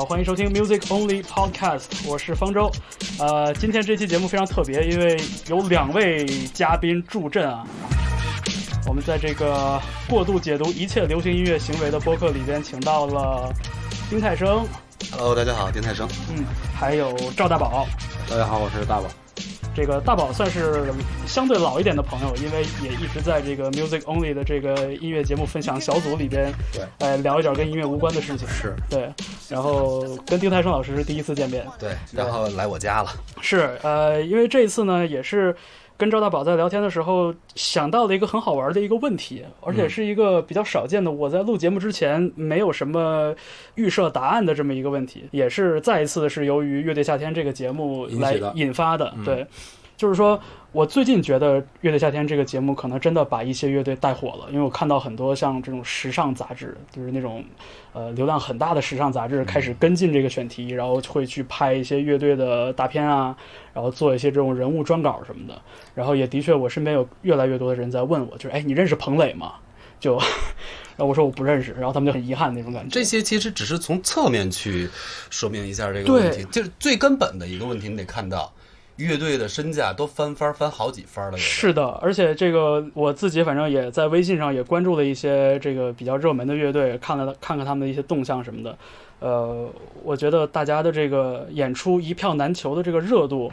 好，欢迎收听 Music Only Podcast，我是方舟。呃，今天这期节目非常特别，因为有两位嘉宾助阵啊。我们在这个过度解读一切流行音乐行为的播客里边，请到了丁太生，Hello，大家好，丁太生。嗯，还有赵大宝。大家好，我是大宝。这个大宝算是相对老一点的朋友，因为也一直在这个 Music Only 的这个音乐节目分享小组里边，对，呃，聊一点跟音乐无关的事情。是对，然后跟丁太升老师是第一次见面。对，然后来我家了。是，呃，因为这一次呢，也是跟赵大宝在聊天的时候想到了一个很好玩的一个问题，而且是一个比较少见的，我在录节目之前没有什么预设答案的这么一个问题，也是再一次是由于《乐队夏天》这个节目来引发的。嗯对，就是说我最近觉得《乐队夏天》这个节目可能真的把一些乐队带火了，因为我看到很多像这种时尚杂志，就是那种呃流量很大的时尚杂志开始跟进这个选题，然后会去拍一些乐队的大片啊，然后做一些这种人物专稿什么的。然后也的确，我身边有越来越多的人在问我，就是哎，你认识彭磊吗？就，然后我说我不认识，然后他们就很遗憾那种感觉。这些其实只是从侧面去说明一下这个问题，就是最根本的一个问题，你得看到乐队的身价都翻番儿翻好几番儿了。是的，而且这个我自己反正也在微信上也关注了一些这个比较热门的乐队，看了看看他们的一些动向什么的。呃，我觉得大家的这个演出一票难求的这个热度，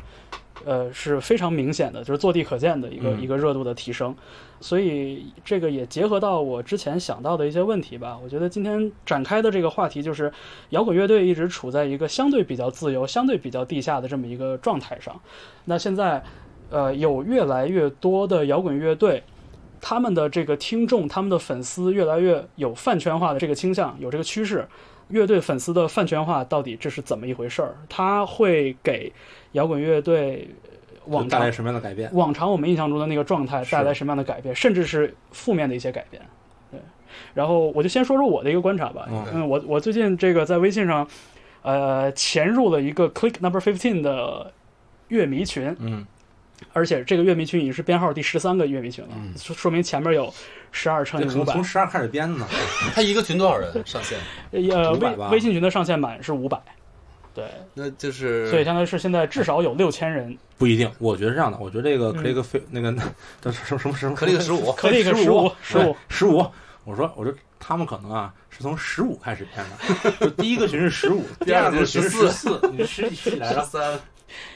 呃是非常明显的，就是坐地可见的一个、嗯一个热度的提升。所以这个也结合到我之前想到的一些问题吧。我觉得今天展开的这个话题就是，摇滚乐队一直处在一个相对比较自由、相对比较地下的这么一个状态上。那现在，呃，有越来越多的摇滚乐队，他们的这个听众、他们的粉丝越来越有饭圈化的这个倾向，有这个趋势。乐队粉丝的饭圈化到底这是怎么一回事儿？它会给摇滚乐队往常带来什么样的改变？往常我们印象中的那个状态带来什么样的改变，甚至是负面的一些改变。对，然后我就先说说我的一个观察吧。嗯嗯，我我最近这个在微信上，呃，潜入了一个 Click Number Fifteen 的乐迷群，嗯，而且这个乐迷群已经是编号第十三个乐迷群了，嗯说说明前面有十二乘以五百这可能从。十二开始编的呢。他一个群多少人上限？呃，微微信群的上限满是五百，对，那就是所以相当于是现在至少有六千人。不一定，我觉得是这样的。我觉得这个嗯 click 飞那个叫什么什么什么克里克十五，可以个十五十五，十五。我说我说他们可能啊是从十五开始编的，就第一个群是十五，第二个群是十四，你十几十几来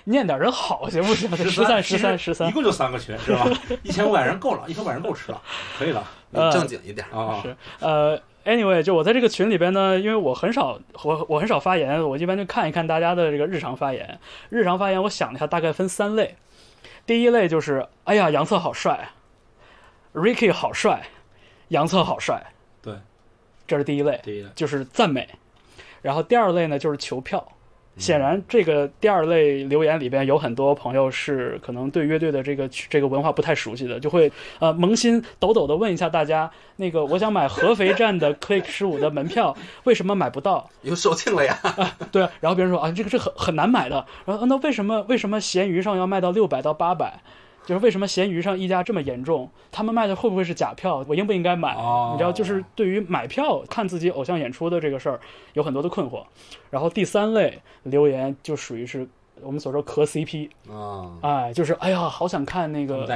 念点人好行不行？十三十三十三一，共就三个群是吧？一千五百人够了，一千五百人够吃了，可以了呃正经一点。啊。是呃，anyway，就我在这个群里边呢，因为我很少我我很少发言，我一般就看一看大家的这个日常发言。日常发言，我想了一下，大概分三类。第一类就是，哎呀，杨策好帅，Ricky 好帅，杨策好帅，对，这是第一类，第一类就是赞美。然后第二类呢，就是求票。显然，这个第二类留言里边有很多朋友是可能对乐队的这个这个文化不太熟悉的，就会呃萌心抖抖的问一下大家，那个我想买合肥站的 Click 十五的门票，为什么买不到？又售罄了呀！对，然后别人说啊，这个这很很难买的。然后、啊那为什么为什么闲鱼上要卖到六百到八百？就是为什么闲鱼上溢价这么严重？他们卖的会不会是假票？我应不应该买？哦你知道，就是对于买票看自己偶像演出的这个事儿，有很多的困惑。然后第三类留言就属于是我们所说磕 CP，啊，哎，就是哎呀，好想看那个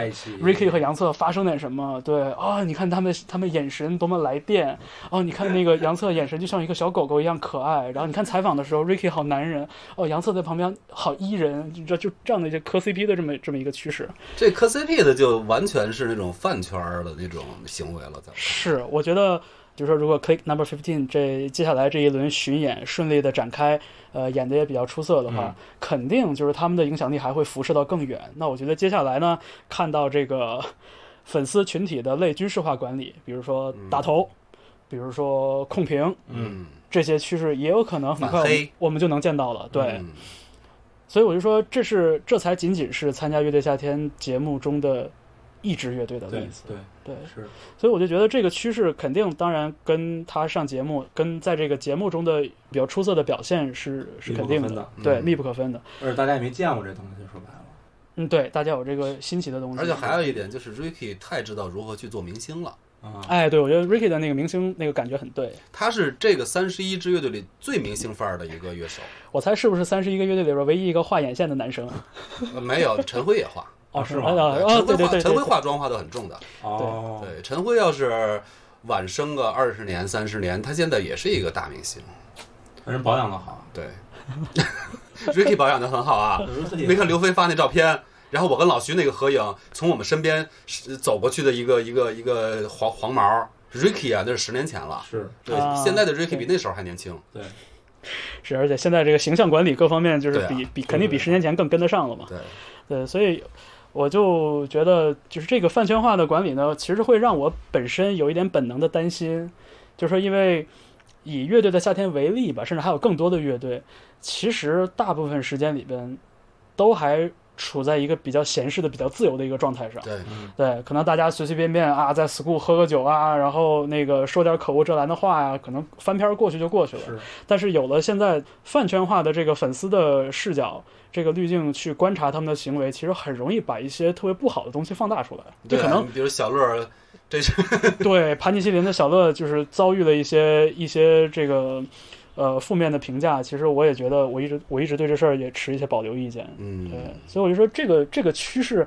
Ricky 和杨策发生点什么？对啊、你看他们他们眼神多么来电哦！你看那个杨策眼神就像一个小狗狗一样可爱。然后你看采访的时候，Ricky 好男人哦，杨策在旁边好伊人，你知道就这样的一些磕 CP 的这么这么一个趋势。这磕 CP 的就完全是那种饭圈的那种行为了，是，我觉得就是说，如果 Click Number Fifteen 这接下来这一轮巡演顺利的展开，呃，演的也比较出色的话，嗯。肯定就是他们的影响力还会辐射到更远。那我觉得接下来呢，看到这个 粉丝群体的类军事化管理，比如说打头，比如说控评嗯，这些趋势，也有可能很快我们就能见到了。对，嗯。所以我就说，这是这才仅仅是参加乐队夏天节目中的一支乐队的例对子。对对，是所以我就觉得这个趋势肯定，当然跟他上节目，跟在这个节目中的比较出色的表现是是肯定的对，嗯密不可分的。而且大家也没见过这东西，说白了。嗯，对，大家有这个新奇的东西，而且还有一点就是 Ricky 太知道如何去做明星了。啊，哎，对，我觉得 Ricky 的那个明星那个感觉很对。他是这个三十一支乐队里最明星范儿的一个乐手。我猜是不是三十一个乐队里边唯一一个画眼线的男生？呃没有，陈辉也画。哦，是吗？陈辉化，对对对，陈辉化妆化的很重的。哦，对，陈辉要是晚生个二十年、三十年，他现在也是一个大明星。人保养的好，对，Ricky 保养的很好啊。没没看刘飞发那照片，然后我跟老徐那个合影，从我们身边走过去的一个一个一个黄黄毛 Ricky 啊，那是十年前了。是。对，啊现在的 Ricky 比那时候还年轻。对，是，而且现在这个形象管理各方面就是比比肯定比十年前更跟得上了嘛。对，对，所以我就觉得，就是这个饭圈化的管理呢，其实会让我本身有一点本能的担心，就是说，因为以乐队的夏天为例吧，甚至还有更多的乐队，其实大部分时间里边都还处在一个比较闲适的、比较自由的一个状态上。对，嗯对，可能大家随随便便啊，在 school 喝个酒啊，然后那个说点口无遮拦的话呀、可能翻篇儿过去就过去了。是但是有了现在饭圈化的这个粉丝的视角，这个滤镜去观察他们的行为，其实很容易把一些特别不好的东西放大出来。就对可能比如小乐儿，这是 对盘尼西林的小乐就是遭遇了一些一些这个呃负面的评价，其实我也觉得我一直我一直对这事儿也持一些保留意见。嗯，对，所以我就说这个这个趋势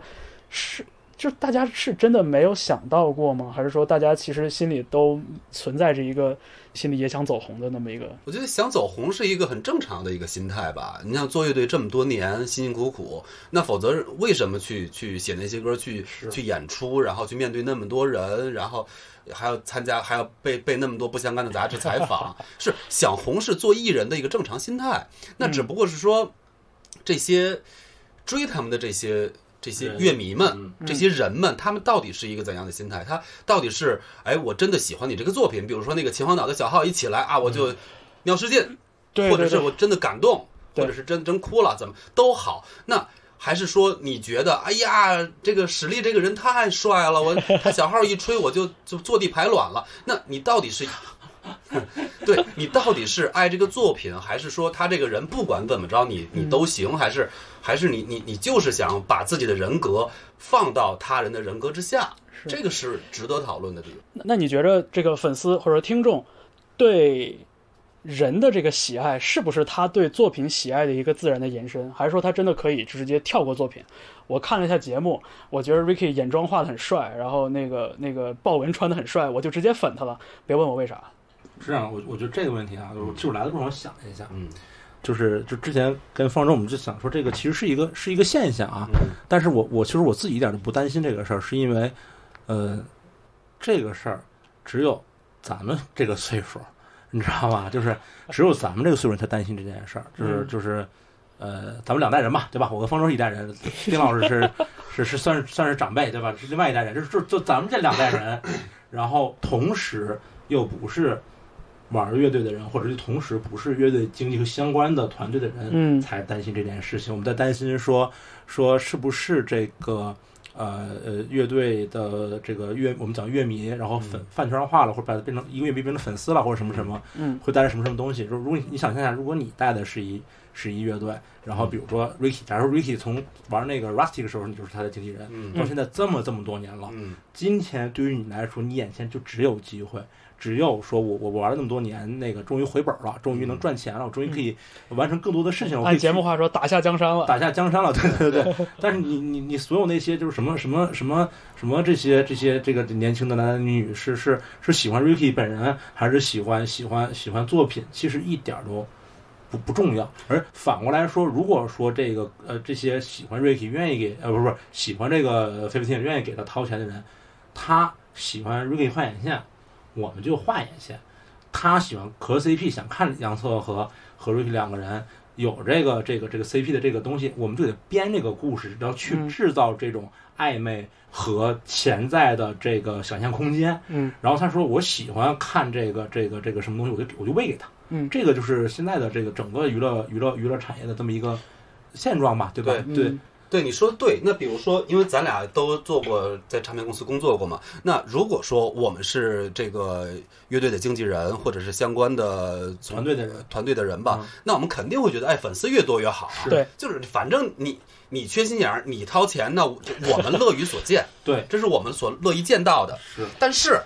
是。就大家是真的没有想到过吗？还是说大家其实心里都存在着一个心里也想走红的那么一个？我觉得想走红是一个很正常的一个心态吧。你像做乐队这么多年，辛辛苦苦，那否则为什么去去写那些歌，去去演出，然后去面对那么多人，然后还要参加，还要被被那么多不相干的杂志采访？是想红是做艺人的一个正常心态。那只不过是说，这些追他们的这些。这些乐迷们，嗯这些人们，他们到底是一个怎样的心态？他到底是，哎，我真的喜欢你这个作品，比如说那个秦皇岛的小号一起来啊，我就尿失禁，或者是我真的感动，或者是真真哭了，怎么都好。那还是说你觉得，哎呀，这个史力这个人太帅了，我 他小号一吹我就就坐地排卵了。那你到底是？对你到底是爱这个作品，还是说他这个人不管怎么着你你都行，还是还是你你你就是想把自己的人格放到他人的人格之下？是这个是值得讨论的地方。那那你觉得这个粉丝或者听众对人的这个喜爱，是不是他对作品喜爱的一个自然的延伸，还是说他真的可以直接跳过作品？我看了一下节目，我觉得 Ricky 眼妆画的很帅，然后那个那个豹纹穿的很帅，我就直接粉他了。别问我为啥。是这样，我我觉得这个问题啊，我其实我来的路上我想了一下，嗯就是就之前跟方舟我们就想说这个其实是一个是一个现象啊，嗯但是我我其实我自己一点都不担心这个事儿，是因为，呃，这个事儿只有咱们这个岁数，你知道吧？就是只有咱们这个岁数人才担心这件事儿，就是嗯就是，呃，咱们两代人吧，对吧？我跟方舟是一代人，丁老师是是是算是算是长辈，对吧？是另外一代人，就是就就咱们这两代人，然后同时又不是。玩乐队的人，或者是同时不是乐队经济和相关的团队的人，嗯。才担心这件事情。我们在担心说说是不是这个呃呃乐队的这个乐，我们讲乐迷，然后粉饭圈化了，或者把它变成一个乐迷变成粉丝了，或者什么什么，嗯。会带来什么什么东西？就是如果你你想象一下，如果你带的是一是一乐队，然后比如说 Ricky，假如说 Ricky 从玩那个 Rusty 的时候，你就是他的经纪人，嗯。到现在这么这么多年了，嗯。今天对于你来说，你眼前就只有机会，只有说我我我玩了那么多年，那个终于回本了，终于能赚钱了，我终于可以完成更多的事情。我按节目话说，打下江山了。打下江山了，对对对对。但是你你你所有那些就是什么什么什么什么这些这些这个年轻的男男女女是是是喜欢 Ricky 本人，还是喜欢喜欢喜欢作品，其实一点儿都。不不重要，而反过来说，如果说这个呃这些喜欢 Ricky 愿意给呃不是不是喜欢这个 fifteen 愿意给他掏钱的人，他喜欢 Ricky 画眼线，我们就画眼线；他喜欢磕 CP，想看杨策和和 Ricky 两个人有这个这个这个 CP 的这个东西，我们就得编这个故事，然后去嗯制造这种暧昧和潜在的这个想象空间。嗯然后他说我喜欢看这个这个这个什么东西，我就我就喂给他。嗯这个就是现在的这个整个娱乐娱乐娱乐产业的这么一个现状吧，对吧？对对，嗯对，你说的对。那比如说，因为咱俩都做过在唱片公司工作过嘛，那如果说我们是这个乐队的经纪人，或者是相关的团队的人。团队的人吧，嗯。那我们肯定会觉得，哎，粉丝越多越好啊。对，就是反正你你缺心眼儿，你掏钱，那我我们乐于所见，对，这是我们所乐意见到的。是。但是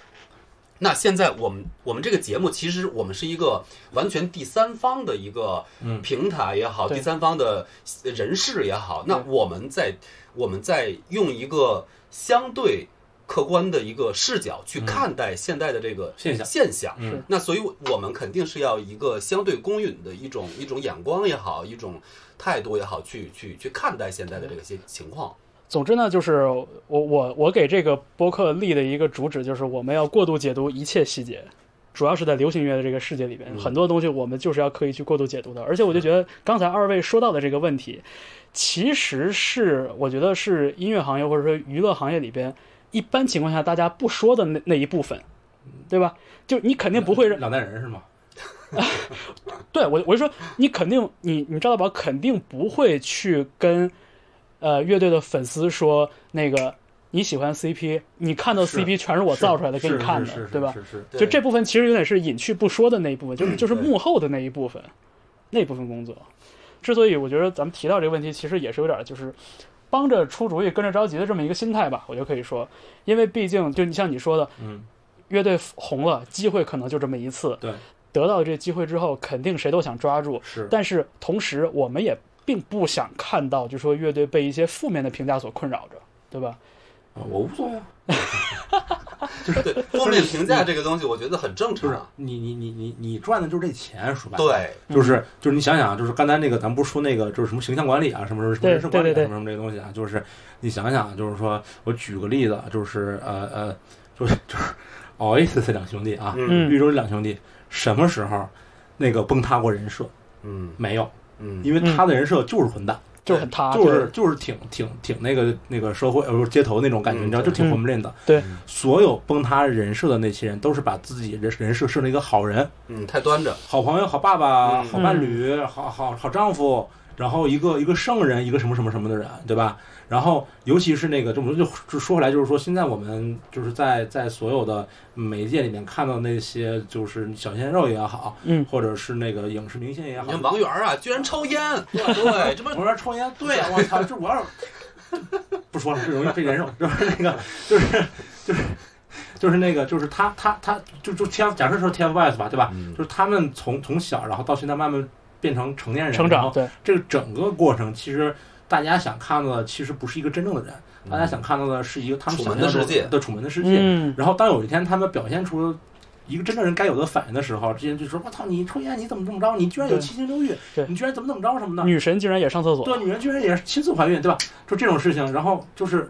那现在我们我们这个节目，其实我们是一个完全第三方的一个嗯平台也好，对第三方的人士也好，那我们在我们在用一个相对客观的一个视角去看待现在的这个现象现象。嗯那所以我们肯定是要一个相对公允的一种一种眼光也好，一种态度也好，去去去看待现在的这个些情况。总之呢，就是我我我给这个播客立的一个主旨就是我们要过度解读一切细节，主要是在流行乐的这个世界里边，嗯很多东西我们就是要刻意去过度解读的。而且我就觉得刚才二位说到的这个问题，其实是我觉得是音乐行业或者说娱乐行业里边一般情况下大家不说的那那一部分，对吧？就你肯定不会让两代人是吗？对我，我就说你肯定，你你赵大宝肯定不会去跟呃乐队的粉丝说那个你喜欢 CP，你看到 CP 全是我造出来的给你看的，对吧？就这部分其实有点是隐去不说的那一部分，就是就是幕后的那一部分，那部分工作。之所以我觉得咱们提到这个问题，其实也是有点就是帮着出主意、跟着着急的这么一个心态吧，我就可以说，因为毕竟就你像你说的，嗯，乐队红了，机会可能就这么一次，对，得到这机会之后，肯定谁都想抓住，是，但是同时，我们也并不想看到，就说乐队被一些负面的评价所困扰着，对吧？啊我无所谓啊。对，负面评价这个东西，我觉得很正常。你你你你你赚的就是这钱，说白了，对，就是就是你想想啊，就是刚才那个咱不是说那个就是什么形象管理啊，什么什么人事管理什么什么这东西啊，就是你想想啊，就是说我举个例子，就是呃呃，就是就是 Oasis 两兄弟啊，嗯绿洲两兄弟什么时候那个崩塌过人设？嗯没有，嗯，因为他的人设就是混蛋，就是很塌，就是就是挺挺挺那个那个社会呃不是街头那种感觉，嗯你知道，就挺混不吝的。对。所有崩塌人设的那些人，都是把自己人人设设成一个好人。嗯，太端着。好朋友、好爸爸、嗯。好伴侣、好好好丈夫，然后一个一个圣人，一个什么什么什么的人，对吧？然后尤其是那个，这我们就就说回来，就是说现在我们就是在在所有的媒介里面看到那些就是小鲜肉也好，嗯，或者是那个影视明星也好你，看王源啊，居然抽烟，对，这不我说抽烟，对呀，我操，这我要是不说了，这容易被人肉，就是那个，就是就是就是那个，就是他他他就就 TF，假设说 TFBOYS 吧，对吧？嗯就是他们从从小，然后到现在慢慢变成成年人，成长，然后对，这个整个过程，其实大家想看到的，其实不是一个真正的人，大家想看到的是一个他们楚想的世界的楚门的世界。嗯，然后当有一天他们表现出一个真正人该有的反应的时候，这些人就说：“我操，你抽烟你怎么这么着？你居然有七情六欲对，你居然怎么怎么着什么的？”女神竟然也上厕所，对，女人居然也是亲自怀孕，对吧？就这种事情，然后就是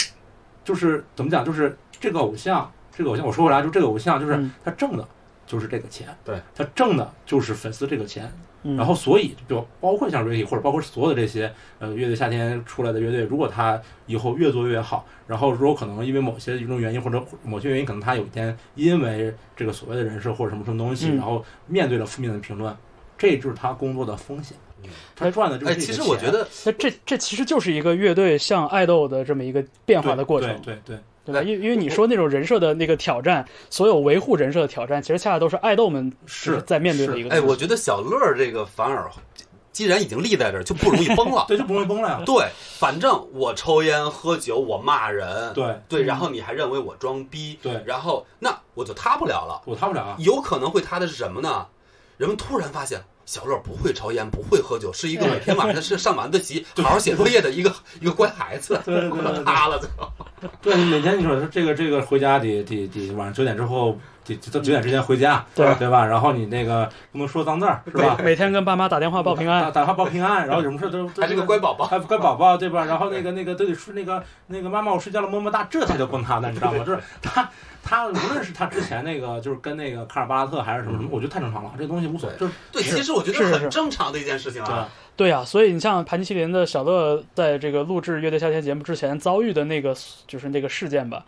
就是怎么讲，就是这个偶像，这个偶像，我说回来，就这个偶像，就是嗯他正的就是这个钱，对。他挣的就是粉丝这个钱，嗯。然后所以就包括像 Ricky 或者包括所有的这些呃乐队夏天出来的乐队，如果他以后越做越好，然后如果可能因为某些一种原因或者某些原因，可能他有一天因为这个所谓的人设或者什么什么东西，嗯。然后面对了负面的评论，这就是他工作的风险嗯。他赚的就是哎，这个其实我钱觉得，那这这其实就是一个乐队向爱豆的这么一个变化的过程，对对对对吧？哎因因为你说那种人设的那个挑战，所有维护人设的挑战，其实恰恰都是爱豆们是在面对的一个东哎，我觉得小乐儿这个反而，既然已经立在这儿，就不容易崩了。对，就不容易崩了呀。对，反正我抽烟喝酒，我骂人，对对，嗯然后你还认为我装逼，对，然后那我就塌不了了。我塌不了啊。有可能会塌的是什么呢？人们突然发现小乐不会抽烟，不会喝酒，是一个每天晚上是上晚自习、好好写作业的一个一个乖孩子。对对对对对 塌了就。对，每天你说这个这个回家得得得晚上九点之后得得到九点之前回家，对对吧？然后你那个不能说脏字儿，是吧？每天跟爸妈打电话报平安，打电话报平安，然后什么事都都还是个乖宝宝。还乖宝宝，对吧？然后那个那个都得说那个那个妈妈我睡觉了么么哒，这才叫崩塌呢，你知道吗？就是他他无论是他之前那个就是跟那个卡尔巴拉特还是什么什么，我觉得太正常了，这东西无所谓，就是对，其实我觉得很正常的一件事情啊。对呀、所以你像盘尼西林的小乐在这个录制《乐队夏天》节目之前遭遇的那个就是那个事件吧，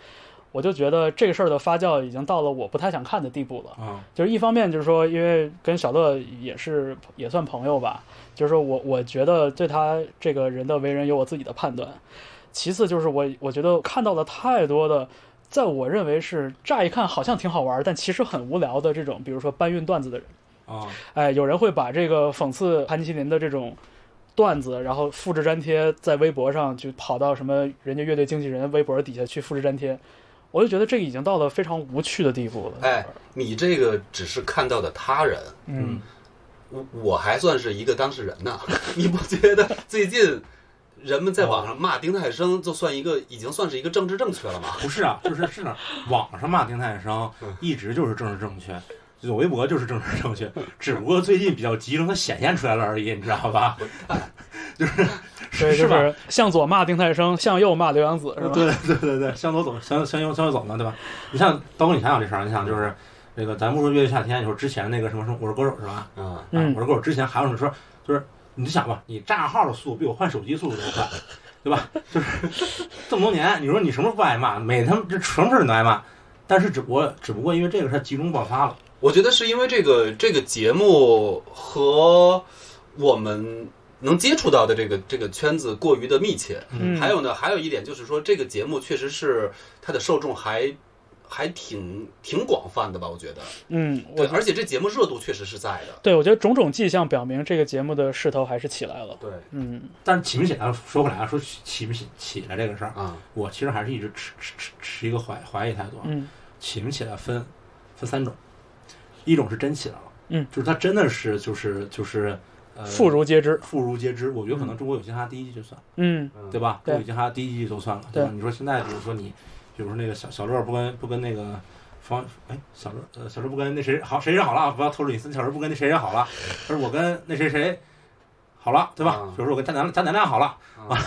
我就觉得这个事儿的发酵已经到了我不太想看的地步了。嗯，就是一方面就是说，因为跟小乐也是也算朋友吧，就是说我我觉得对他这个人的为人有我自己的判断。其次就是我我觉得看到了太多的，在我认为是乍一看好像挺好玩，但其实很无聊的这种，比如说搬运段子的人。啊，哎，有人会把这个讽刺盘尼西林的这种段子，然后复制粘贴在微博上，就跑到什么人家乐队经纪人微博底下去复制粘贴。我就觉得这个已经到了非常无趣的地步了。哎，你这个只是看到的他人，嗯，我我还算是一个当事人呢。你不觉得最近人们在网上骂丁太升，就算一个已经算是一个政治正确了吗？不是啊，就是是哪网上骂丁太升 嗯一直就是政治正确，就微博就是政治正确，只不过最近比较集中，它显现出来了而已，你知道吧？就，是 吧？就是向左骂丁太升，向右骂刘洋子，是吧？对对对对，向左走，向向右向右走呢，对吧？你像刀哥，你想想这事儿，你想就是那个，咱不说乐队夏天，你说之前那个什么什么我是歌手是吧？嗯，啊嗯我是歌手之前还有什么说，就是你就想吧，你账号的速度比我换手机速度都快，对吧？就是这么多年，你说你什么时候不挨骂？每他妈这什么事儿你都挨骂，但是只不过只不过因为这个事儿集中爆发了，我觉得是因为这个这个节目和我们能接触到的这个这个圈子过于的密切。嗯，还有呢，还有一点就是说，这个节目确实是它的受众还还挺挺广泛的吧？我觉得，嗯，对，而且这节目热度确实是在的。对我觉得种种迹象表明这个节目的势头还是起来了。对嗯但是起不起来，说回来啊，说起不起起来这个事儿，啊，我其实还是一直持持持持一个怀怀疑态度啊。嗯起不起来分分三种，一种是真起来了，嗯，就是他真的是就是就是呃妇孺皆知。妇孺皆知。我觉得可能中国有嘻哈第一季就算，嗯嗯对吧？中国有嘻哈第一季就算了，对吧？你说现在比如说你，比如说那个小小乐不跟不跟那个方哎小乐呃小乐不跟那谁好谁谁好了啊，不要透露隐私。小乐不跟那谁谁好了，他说我跟那谁谁好了，对吧？啊比如说我跟贾乃贾乃亮好了。啊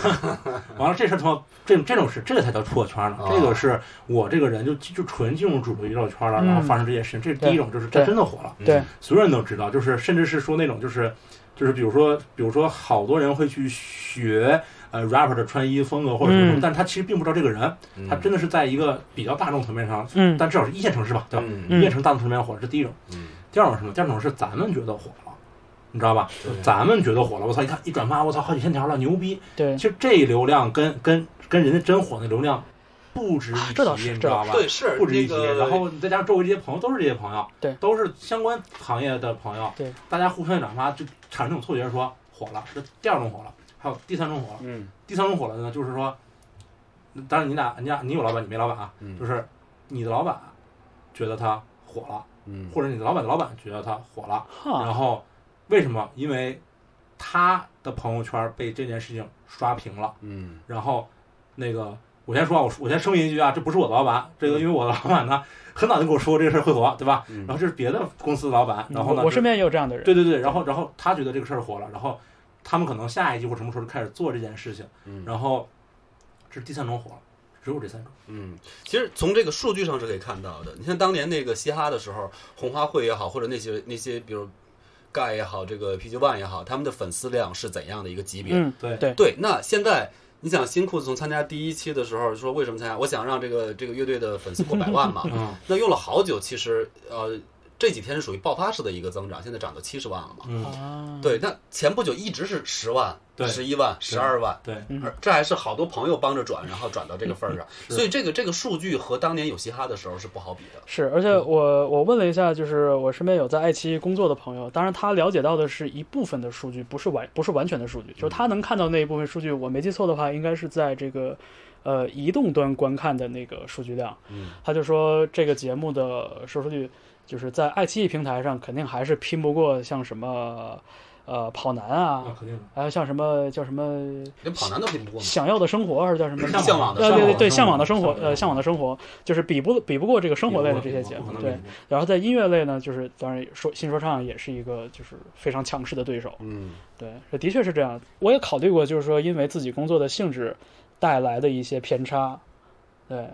完了，这事儿他妈这这种事，这个才叫破圈呢。啊这个是我这个人就就纯进入主流娱乐圈了，嗯然后发生这些事情，这是第一种，就是这真的火了，嗯对，所有人都知道，就是甚至是说那种就是就是比如说比如说好多人会去学呃 rapper 的穿衣风格或者什么，嗯但是他其实并不知道这个人，嗯他真的是在一个比较大众层面上，嗯但至少是一线城市吧，对吧？嗯嗯一线城市大众层面火，这是第一种。嗯，第二种是什么？第二种是咱们觉得火了，你知道吧？咱们觉得火了，我操！一看一转发，我操，好几千条了，牛逼！对其实这流量跟跟跟人家真火那流量不值一提，你知道吧？对，是不值一提。然后你再加上周围这些朋友都是这些朋友，对都是相关行业的朋友，对，大家互相转发，就产生这种错觉，说火了，这第二种火了，还有第三种火了。嗯第三种火了呢，就是说，当然你俩，你俩你有老板，你没老板啊，嗯就是你的老板觉得他火了，嗯或者你的老板的老板觉得他火了，然，后为什么？因为他的朋友圈被这件事情刷屏了。嗯然后那个我先说啊，我我先声明一句啊，这不是我的老板，这个因为我的老板呢很早就跟我说过这个事儿会火，对吧？嗯然后这是别的公司的老板，然后呢，我我身边也有这样的人。对对对，然后然后他觉得这个事儿火了，然后他们可能下一季或什么时候就开始做这件事情，嗯然后这是第三种火了，只有这三种。嗯，其实从这个数据上是可以看到的。你像当年那个嘻哈的时候，红花会也好，或者那些那些比如盖也好，这个 PG One 也好，他们的粉丝量是怎样的一个级别？嗯，对对对，那现在你想新裤子从参加第一期的时候说为什么参加？我想让这个这个乐队的粉丝过百万嘛。嗯那用了好久，其实呃这几天是属于爆发式的一个增长，现在涨到七十万了嘛。嗯，啊，对，那前不久一直是十万、对十一万、十二万，对，嗯。而这还是好多朋友帮着转，然后转到这个份儿上，所以这个这个数据和当年有嘻哈的时候是不好比的。是，而且我我问了一下，就是我身边有在爱奇艺工作的朋友，当然他了解到的是一部分的数据，不是完不是完全的数据，就是他能看到那一部分数据，我没记错的话，应该是在这个呃移动端观看的那个数据量。嗯，他就说这个节目的收视率，就是在爱奇艺平台上肯定还是拼不过像什么呃跑男那啊。还有像什么叫什么连跑男都拼不过。想要的生活，还是叫什么？向往的呃，对对对，向向往的生活，生活呃，向往的生活，就是比不比不过这个生活类的这些节目，对。然后在音乐类呢，就是当然说新说唱也是一个就是非常强势的对手，嗯对，这的确是这样。我也考虑过，就是说因为自己工作的性质带来的一些偏差，对，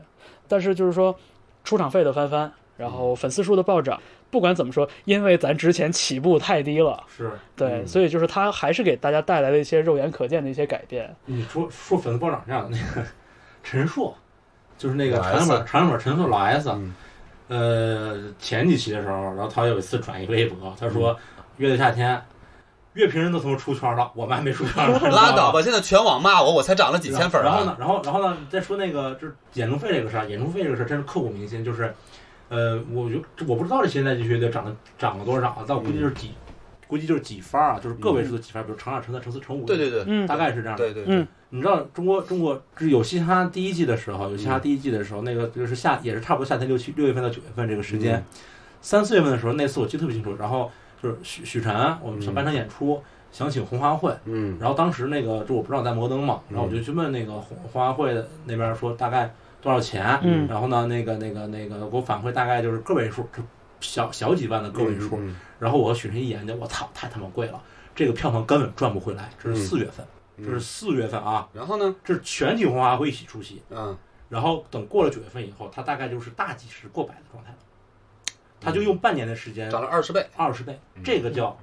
但是就是说出场费的翻番，然后粉丝数的暴涨，不管怎么说，因为咱之前起步太低了，是对，嗯所以就是它还是给大家带来了一些肉眼可见的一些改变。你说说粉丝暴涨这样的那个 陈硕，就是那个老长安 S 本长安本陈硕老 S，嗯呃，前几期的时候，然后他有一次转一个微博，他说乐队夏天。乐评人都他妈出圈了，我们还没出圈呢。拉倒吧！现在全网骂我，我才涨了几千粉啊！然后呢，然后然后呢，再说那个就是演出费这个事儿，演出费这个事儿真是刻骨铭心。就是，呃，我觉我不知道这现在这乐队涨了涨了多少啊，但我估计就是几估计就是几番啊，就是个位数的几番，比如乘二、乘三、乘四、乘五，对对对嗯。大概是这样的。对对对。嗯，你知道中国中国就是有嘻哈第一季的时候，有嘻嗯。哈第一季的时候，那个就是夏也是差不多夏天六七六月份到九月份这个时间，嗯。三四月份的时候，那次我记得特别清楚。然后就是许许晨，我们想办场演出，想请红花会，嗯。然后当时那个就我不知道在摩登嘛，然后我就去问那个红红花会的那边说大概多少钱，嗯然后呢那个那个那个给我反馈大概就是个位数，就小小几万的个位数。嗯然后我和许晨一研究，我操，太他妈贵了，这个票房根本赚不回来。这是嗯四月份，嗯这是四月份啊，然后呢？这是全体红花会一起出席。嗯然后等过了九月份以后，它大概就是大几十过百的状态了。他就用半年的时间涨了二十倍。二十倍，嗯这个叫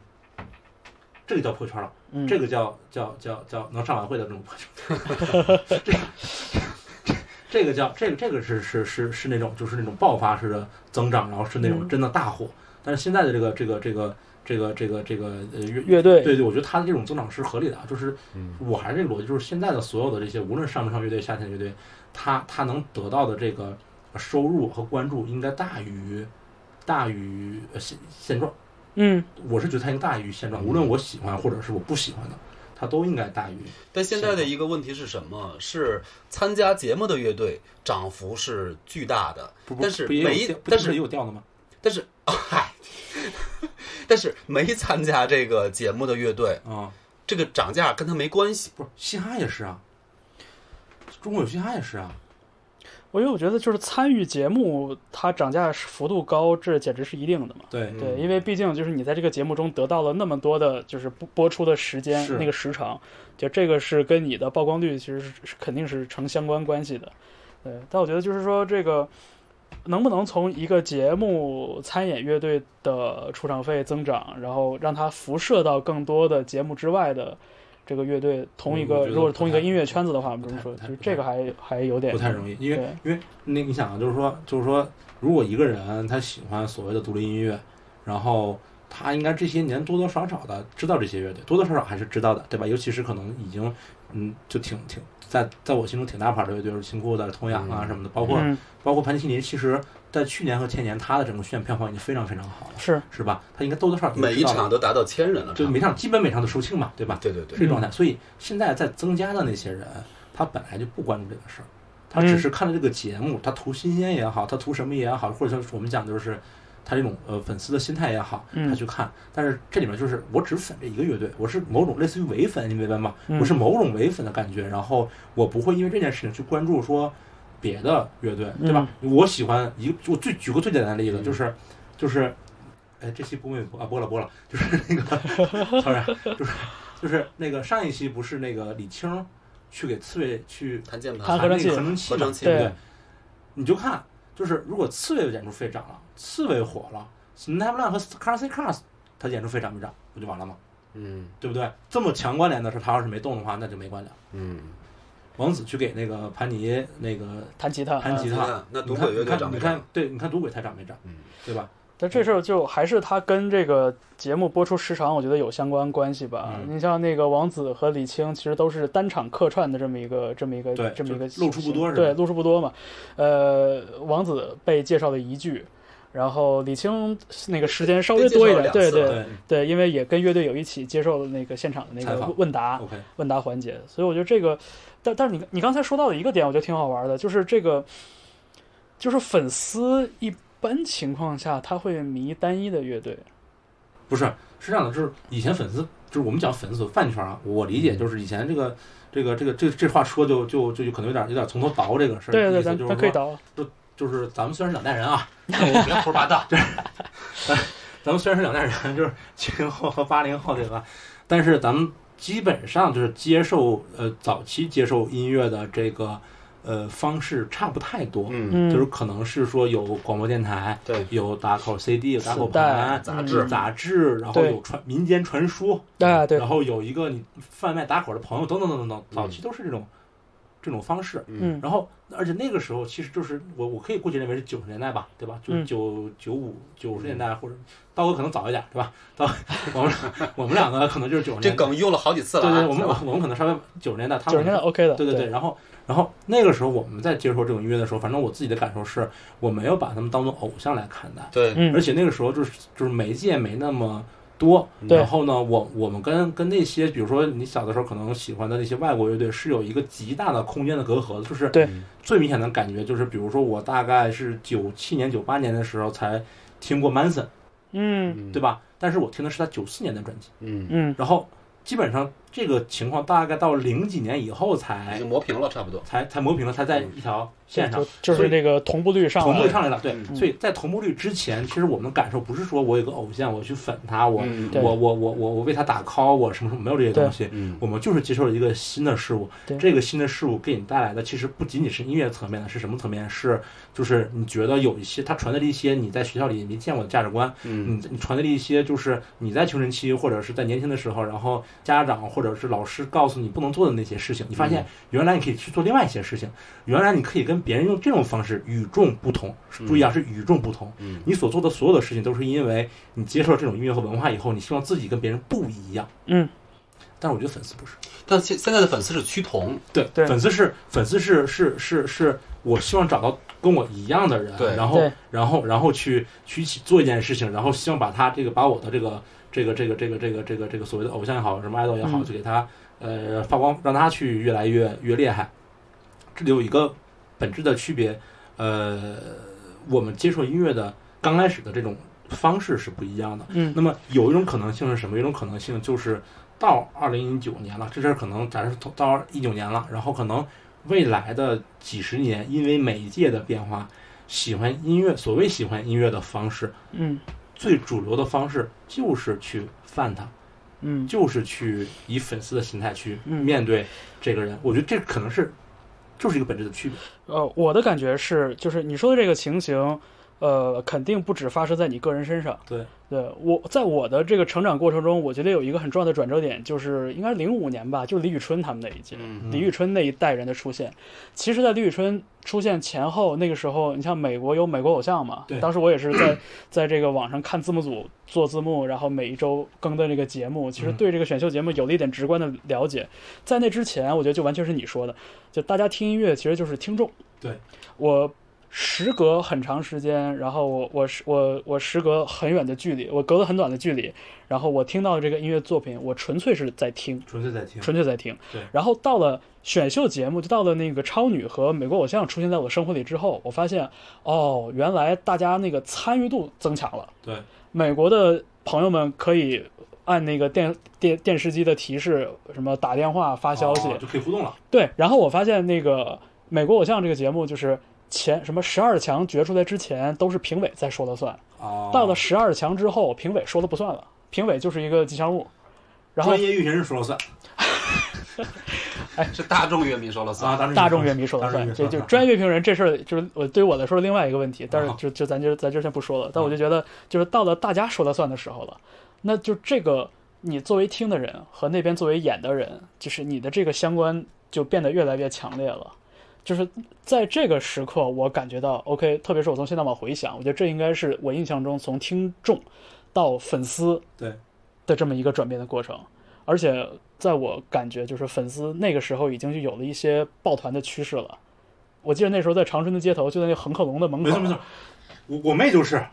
这个叫破圈了，嗯，这个叫叫叫叫能上晚会的这种破圈。这 这个叫这个这个是是是是那种就是那种爆发式的增长，然后是那种嗯。真的大火。但是现在的这个这个这个这个这个这个呃乐乐队，对对，我觉得它的这种增长是合理的啊，就是嗯。我还是这个逻辑，就是现在的所有的这些，无论上不上乐队、下天乐队，它它能得到的这个收入和关注应该大于大于呃现现状。嗯。我是觉得它应该大于现状，嗯无论我喜欢或者是我不喜欢的，它都应该大于。但现在的一个问题是什么？是参加节目的乐队涨幅是巨大的，不不但是不也有每一掉不是但是也有掉的吗？但是嗨，但是没参加这个节目的乐队，啊、这个涨价跟他没关系。不是嘻哈也是啊，中国有嘻哈也是啊。我因为我觉得就是参与节目，它涨价幅度高，这简直是一定的嘛。对，对，因为毕竟就是你在这个节目中得到了那么多的，就是播播出的时间那个时长，就这个是跟你的曝光率其实是是肯定是成相关关系的。对，但我觉得就是说这个能不能从一个节目参演乐队的出场费增长，然后让它辐射到更多的节目之外的这个乐队，同一个如果是同一个音乐圈子的话，我们不这么说，就是这个还还有点不太容易，因为因为那你想啊，就是说就是说，如果一个人他喜欢所谓的独立音乐，然后他应该这些年多多少少的知道这些乐队，多多少少还是知道的，对吧？尤其是可能已经嗯，就挺挺在在我心中挺大牌的乐队，就是新裤子、童养啊嗯。什么的，包括、嗯。包括盘尼西林，其实在去年和前年他的整个宣票房已经非常非常好了，是是吧？他应该多多少少每一场都达到千人了，就每场基本每场都售罄嘛，对吧？对对对状态。所以现在在增加的那些人，他本来就不关注这个事儿，他只是看了这个节目，他图新鲜也好，他图什么也好，或者说我们讲就是他这种呃粉丝的心态也好，嗯他去看。但是这里面就是我只粉这一个乐队，我是某种类似于伪粉，你明白吗？嗯我是某种伪粉的感觉，然后我不会因为这件事情去关注说别的乐队，对吧？我喜欢一个，我最举个最简单的例子，嗯就是就是。哎，这期不没播啊？播了播了，就是那个，当然就是就是那个上一期不是那个李青去给刺猬去弹键盘，弹合成器那个合成器嘛，合成器对不对对？你就看，就是如果刺猬的演出费涨了，刺猬火了 s n a p l a n 和 Car C Cars 它演出费涨没涨，不就完了吗？嗯对不对？这么强关联的事，他要是没动的话，那就没关联。嗯，王子去给那个潘尼那个弹吉他，弹吉他，那赌鬼乐队涨没涨你看你看？，对，你看赌鬼他长没长，嗯，对吧？但这事儿就还是他跟这个节目播出时长，我觉得有相关关系吧。嗯你像那个王子和李青，其实都是单场客串的这么一个这么一个这么一个就露出不多是吧对，露出不多嘛。呃，王子被介绍的一句，然后李青那个时间稍微多一点，对对对对，因为也跟乐队有一起接受了那个现场的那个问答问答环节，所以我觉得这个，但但是你你刚才说到的一个点，我觉得挺好玩的，就是这个，就是粉丝一般情况下他会迷单一的乐队，不是，是这样的，就是以前粉丝，就是我们讲粉丝饭圈啊，我理解就是以前这个这个这个这这话说就就就就可能有点有点从头倒这个事儿，对对对，咱可以倒，就是咱们虽然是两代人啊，我别胡说八道，就是 咱们虽然是两代人，就是七零后和八零后对吧？但是咱们基本上就是接受呃早期接受音乐的这个呃方式差不太多，嗯，嗯，就是可能是说有广播电台，对，有打口 CD，有打口盘。杂志。嗯杂志，然后有传民间传说，对对。然，后有一个你贩卖打口的朋友，等等等等等，早嗯期都是这种这种方式。嗯。然后，而且那个时候其实就是我我可以估计认为是九十年代吧，对吧？就九九五九十年代或者刀哥可能早一点，对吧？刀我们我们两个可能就是九十这年代，这梗用了好几次了啊，对对，我们我们可能稍微九十年代，他们九十年代 OK 的，对对对，然后然后那个时候我们在接受这种音乐的时候，反正我自己的感受是我没有把他们当做偶像来看待，对，嗯，而且那个时候就是就是媒介没那么多。然后呢，我我们跟跟那些，比如说你小的时候可能喜欢的那些外国乐队，是有一个极大的空间的隔阂的。就是对最明显的感觉就是，比如说我大概是九七年、九八年的时候才听过 Manson，嗯。嗯。对吧？但是我听的是他九四年的专辑，嗯，嗯。然后基本上这个情况大概到零几年以后已才经磨平了，差不多。才才磨平了，才在一条线上。就。就是那个同步率上，同步率上来了，对，嗯。所以在同步率之前，其实我们的感受不是说我有个偶像，我去粉他，我、嗯我我我我我为他打 call，我什么什么没有这些东西，嗯。我们就是接受了一个新的事物。对。这个新的事物给你带来的，其实不仅仅是音乐层面的，是什么层面？是就是你觉得有一些他传递了一些你在学校里没见过的价值观，嗯。你你传递了一些就是你在青春期或者是在年轻的时候，然后家长或者是老师告诉你不能做的那些事情，你发现原来你可以去做另外一些事情，原来你可以跟别人用这种方式与众不同。注意啊，是与众不同。嗯你所做的所有的事情都是因为你接受了这种音乐和文化以后，你希望自己跟别人不一样。嗯，但是我觉得粉丝不是。但现现在的粉丝是趋同，对对粉丝是粉丝是是是是，我希望找到跟我一样的人，对然后然后然后去去一起做一件事情，然后希望把他这个把我的这个这个这个这个这个这个这个所谓的偶像也好，什么爱豆也好，嗯就给他呃发光，让他去越来越越厉害。这里有一个本质的区别，呃，我们接受音乐的刚开始的这种方式是不一样的。嗯那么有一种可能性是什么？有一种可能性就是到二零一九年了，这事儿可能咱是到一九年了，然后可能未来的几十年，因为媒介的变化，喜欢音乐，所谓喜欢音乐的方式，嗯最主流的方式就是去犯他，嗯就是去以粉丝的心态去嗯面对这个人。我觉得这可能是就是一个本质的区别。呃，我的感觉是，就是你说的这个情形，呃，肯定不止发生在你个人身上。对，对我在我的这个成长过程中，我觉得有一个很重要的转折点，就是应该零五年吧，就是李宇春他们那一届，嗯李宇春那一代人的出现。其实，在李宇春出现前后，那个时候，你像美国有美国偶像嘛，对当时我也是在 在这个网上看字幕组做字幕，然后每一周更的这个节目，其实嗯对这个选秀节目有了一点直观的了解。在那之前，我觉得就完全是你说的，就大家听音乐其实就是听众。对，我时隔很长时间，然后我我时我我时隔很远的距离，我隔了很短的距离，然后我听到这个音乐作品，我纯粹是在听，纯粹在听。纯粹在听。对然后到了选秀节目，就到了那个超女和美国偶像出现在我的生活里之后，我发现哦，原来大家那个参与度增强了。对，美国的朋友们可以按那个电电电视机的提示，什么打电话发消息，哦就可以互动了。对，然后我发现那个美国偶像这个节目，就是前什么十二强决出来之前，都是评委在说了算，哦，到了十二强之后，评委说了不算了，评委就是一个吉祥物。然后专业乐评人说了算 哎是大众乐迷说了算。啊，大众乐迷说了算，这就专业乐评人这事儿，就是我对于我来说是另外一个问题，但是啊就就咱就咱就先不说了。但我就觉得，就是到了大家说了算的时候了，那就这个你作为听的人和那边作为演的人，就是你的这个相关就变得越来越强烈了。就是在这个时刻，我感觉到 OK，特别是我从现在往回想，我觉得这应该是我印象中从听众到粉丝对的这么一个转变的过程。而且在我感觉，就是粉丝那个时候已经就有了一些抱团的趋势了。我记得那时候在长春的街头，就在那恒客隆的门口，没错没错，我我妹就是，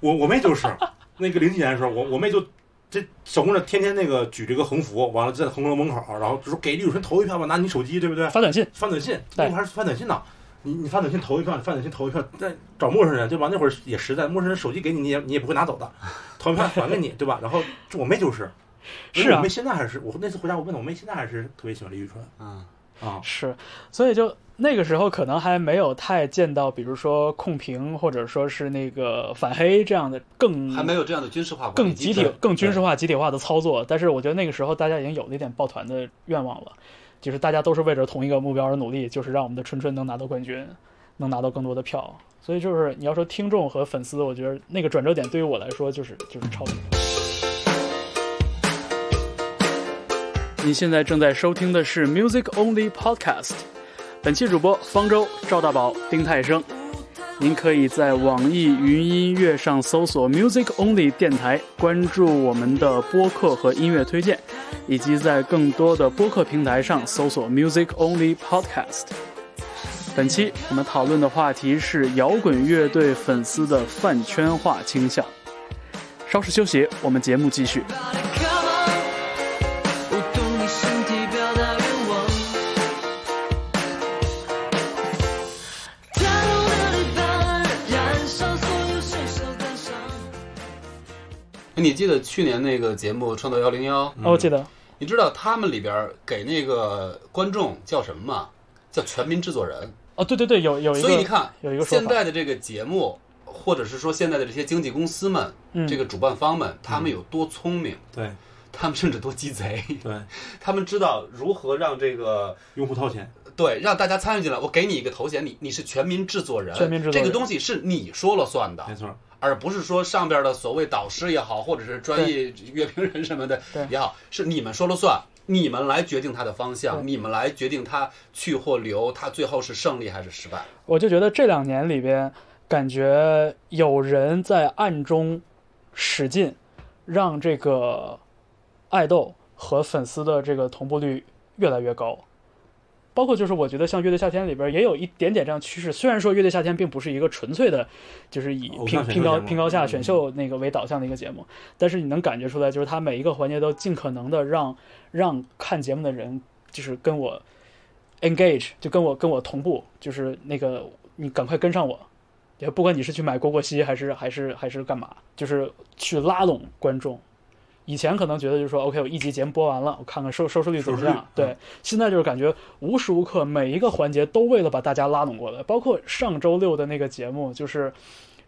我我妹就是，那个零几年的时候，我我妹就这小姑娘天天那个举这个横幅，完了在红楼门口，然后就说给李宇春投一票吧，拿你手机对不对？发短信，发短信，那会儿还是发短信呢。你你发短信投一票，你发短信投一票，再找陌生人对吧？那会儿也实在，陌生人手机给你，你也你也不会拿走的，投一票还给你对吧？然后我妹就是，是啊我妹现在还是我那次回家我问她，我妹现在还是特别喜欢李宇春嗯，啊。是，所以就那个时候可能还没有太见到，比如说控评或者说是那个反黑这样的更还没有这样的军事化更集体、更军事化、集体化的操作。但是我觉得那个时候大家已经有了一点抱团的愿望了，就是大家都是为着同一个目标而努力，就是让我们的春春能拿到冠军，能拿到更多的票。所以就是你要说听众和粉丝，我觉得那个转折点对于我来说就是就是超女。您现在正在收听的是 Music Only Podcast，本期主播方舟、赵大宝、丁太生。您可以在网易云音乐上搜索 Music Only 电台，关注我们的播客和音乐推荐，以及在更多的播客平台上搜索 Music Only Podcast。本期我们讨论的话题是摇滚乐队粉丝的饭圈化倾向。稍事休息，我们节目继续。你记得去年那个节目《创造幺零幺》？哦，我记得，你知道他们里边给那个观众叫什么吗？叫全民制作人。哦，对对对，有有一个，所以你看有一个，说现，在的这个节目，或者是说现在的这些经纪公司们，嗯，这个主办方们，他们有多聪明，对 他们甚至多鸡贼，对，他们知道如何让这个用户掏钱，对让大家参与进来。我给你一个头衔，你你是全民制作人，全民制作人这个东西是你说了算的，没错，而不是说上边的所谓导师也好，或者是专业乐评人什么的对也好，是你们说了算，你们来决定他的方向，你们来决定他去或留，他最后是胜利还是失败。我就觉得这两年里边，感觉有人在暗中使劲，让这个爱豆和粉丝的这个同步率越来越高。包括就是我觉得像乐队夏天里边也有一点点这样趋势。虽然说乐队夏天并不是一个纯粹的，就是以偶拼拼高拼高下嗯选秀那个为导向的一个节目，但是你能感觉出来，就是他每一个环节都尽可能的让让看节目的人就是跟我 engage，就跟我跟我同步，就是那个你赶快跟上我，也不管你是去买蝈蝈吸还是还是还是干嘛，就是去拉拢观众。以前可能觉得就是说，OK，我一集节目播完了，我看看收收视率怎么样。对，现在就是感觉无时无刻每一个环节都为了把大家拉拢过来，包括上周六的那个节目，就是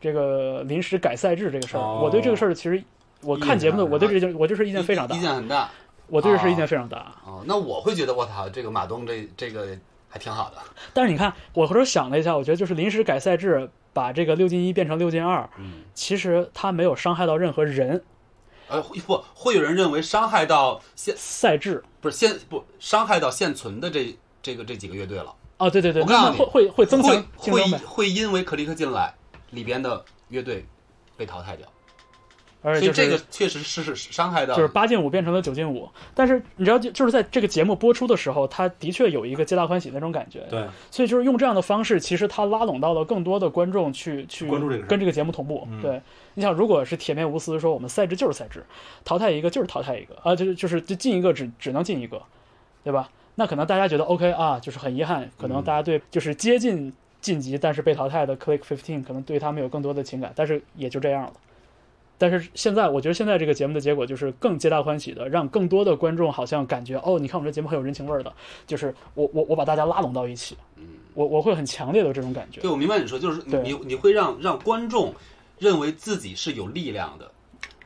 这个临时改赛制这个事儿。哦我对这个事儿其实我看节目的，我对这件我就是意见非常大意，见很大。我对这事意见非常大。哦，那我会觉得我操，这个马东这这个还挺好的。但是你看，我回头想了一下，我觉得就是临时改赛制，把这个六进一变成六进二，嗯，其实它没有伤害到任何人。呃，会不会有人认为伤害到现赛制不是现不伤害到现存的这这个这几个乐队了？哦，对对对，我告诉你会会会增强会会会因为克里克进来，里边的乐队被淘汰掉，而且这个确实是是伤害到就是八进五变成了九进五。但是你知道，就就是在这个节目播出的时候，他的确有一个皆大欢喜那种感觉。对，所以就是用这样的方式，其实他拉拢到了更多的观众去去关注这个跟这个节目同步。嗯对，你想，如果是铁面无私说我们赛制就是赛制，淘汰一个就是淘汰一个啊，就是就是就进一个只只能进一个，对吧？那可能大家觉得 OK 啊，就是很遗憾，可能大家对就是接近晋级但是被淘汰的 Click Fifteen 可能对他们有更多的情感，但是也就这样了。但是现在，我觉得现在这个节目的结果就是更皆大欢喜的，让更多的观众好像感觉哦，你看我们这节目很有人情味儿的，就是我我我把大家拉拢到一起，我我会很强烈的这种感觉对，。我明白你说，就是你你你会让让观众认为自己是有力量的。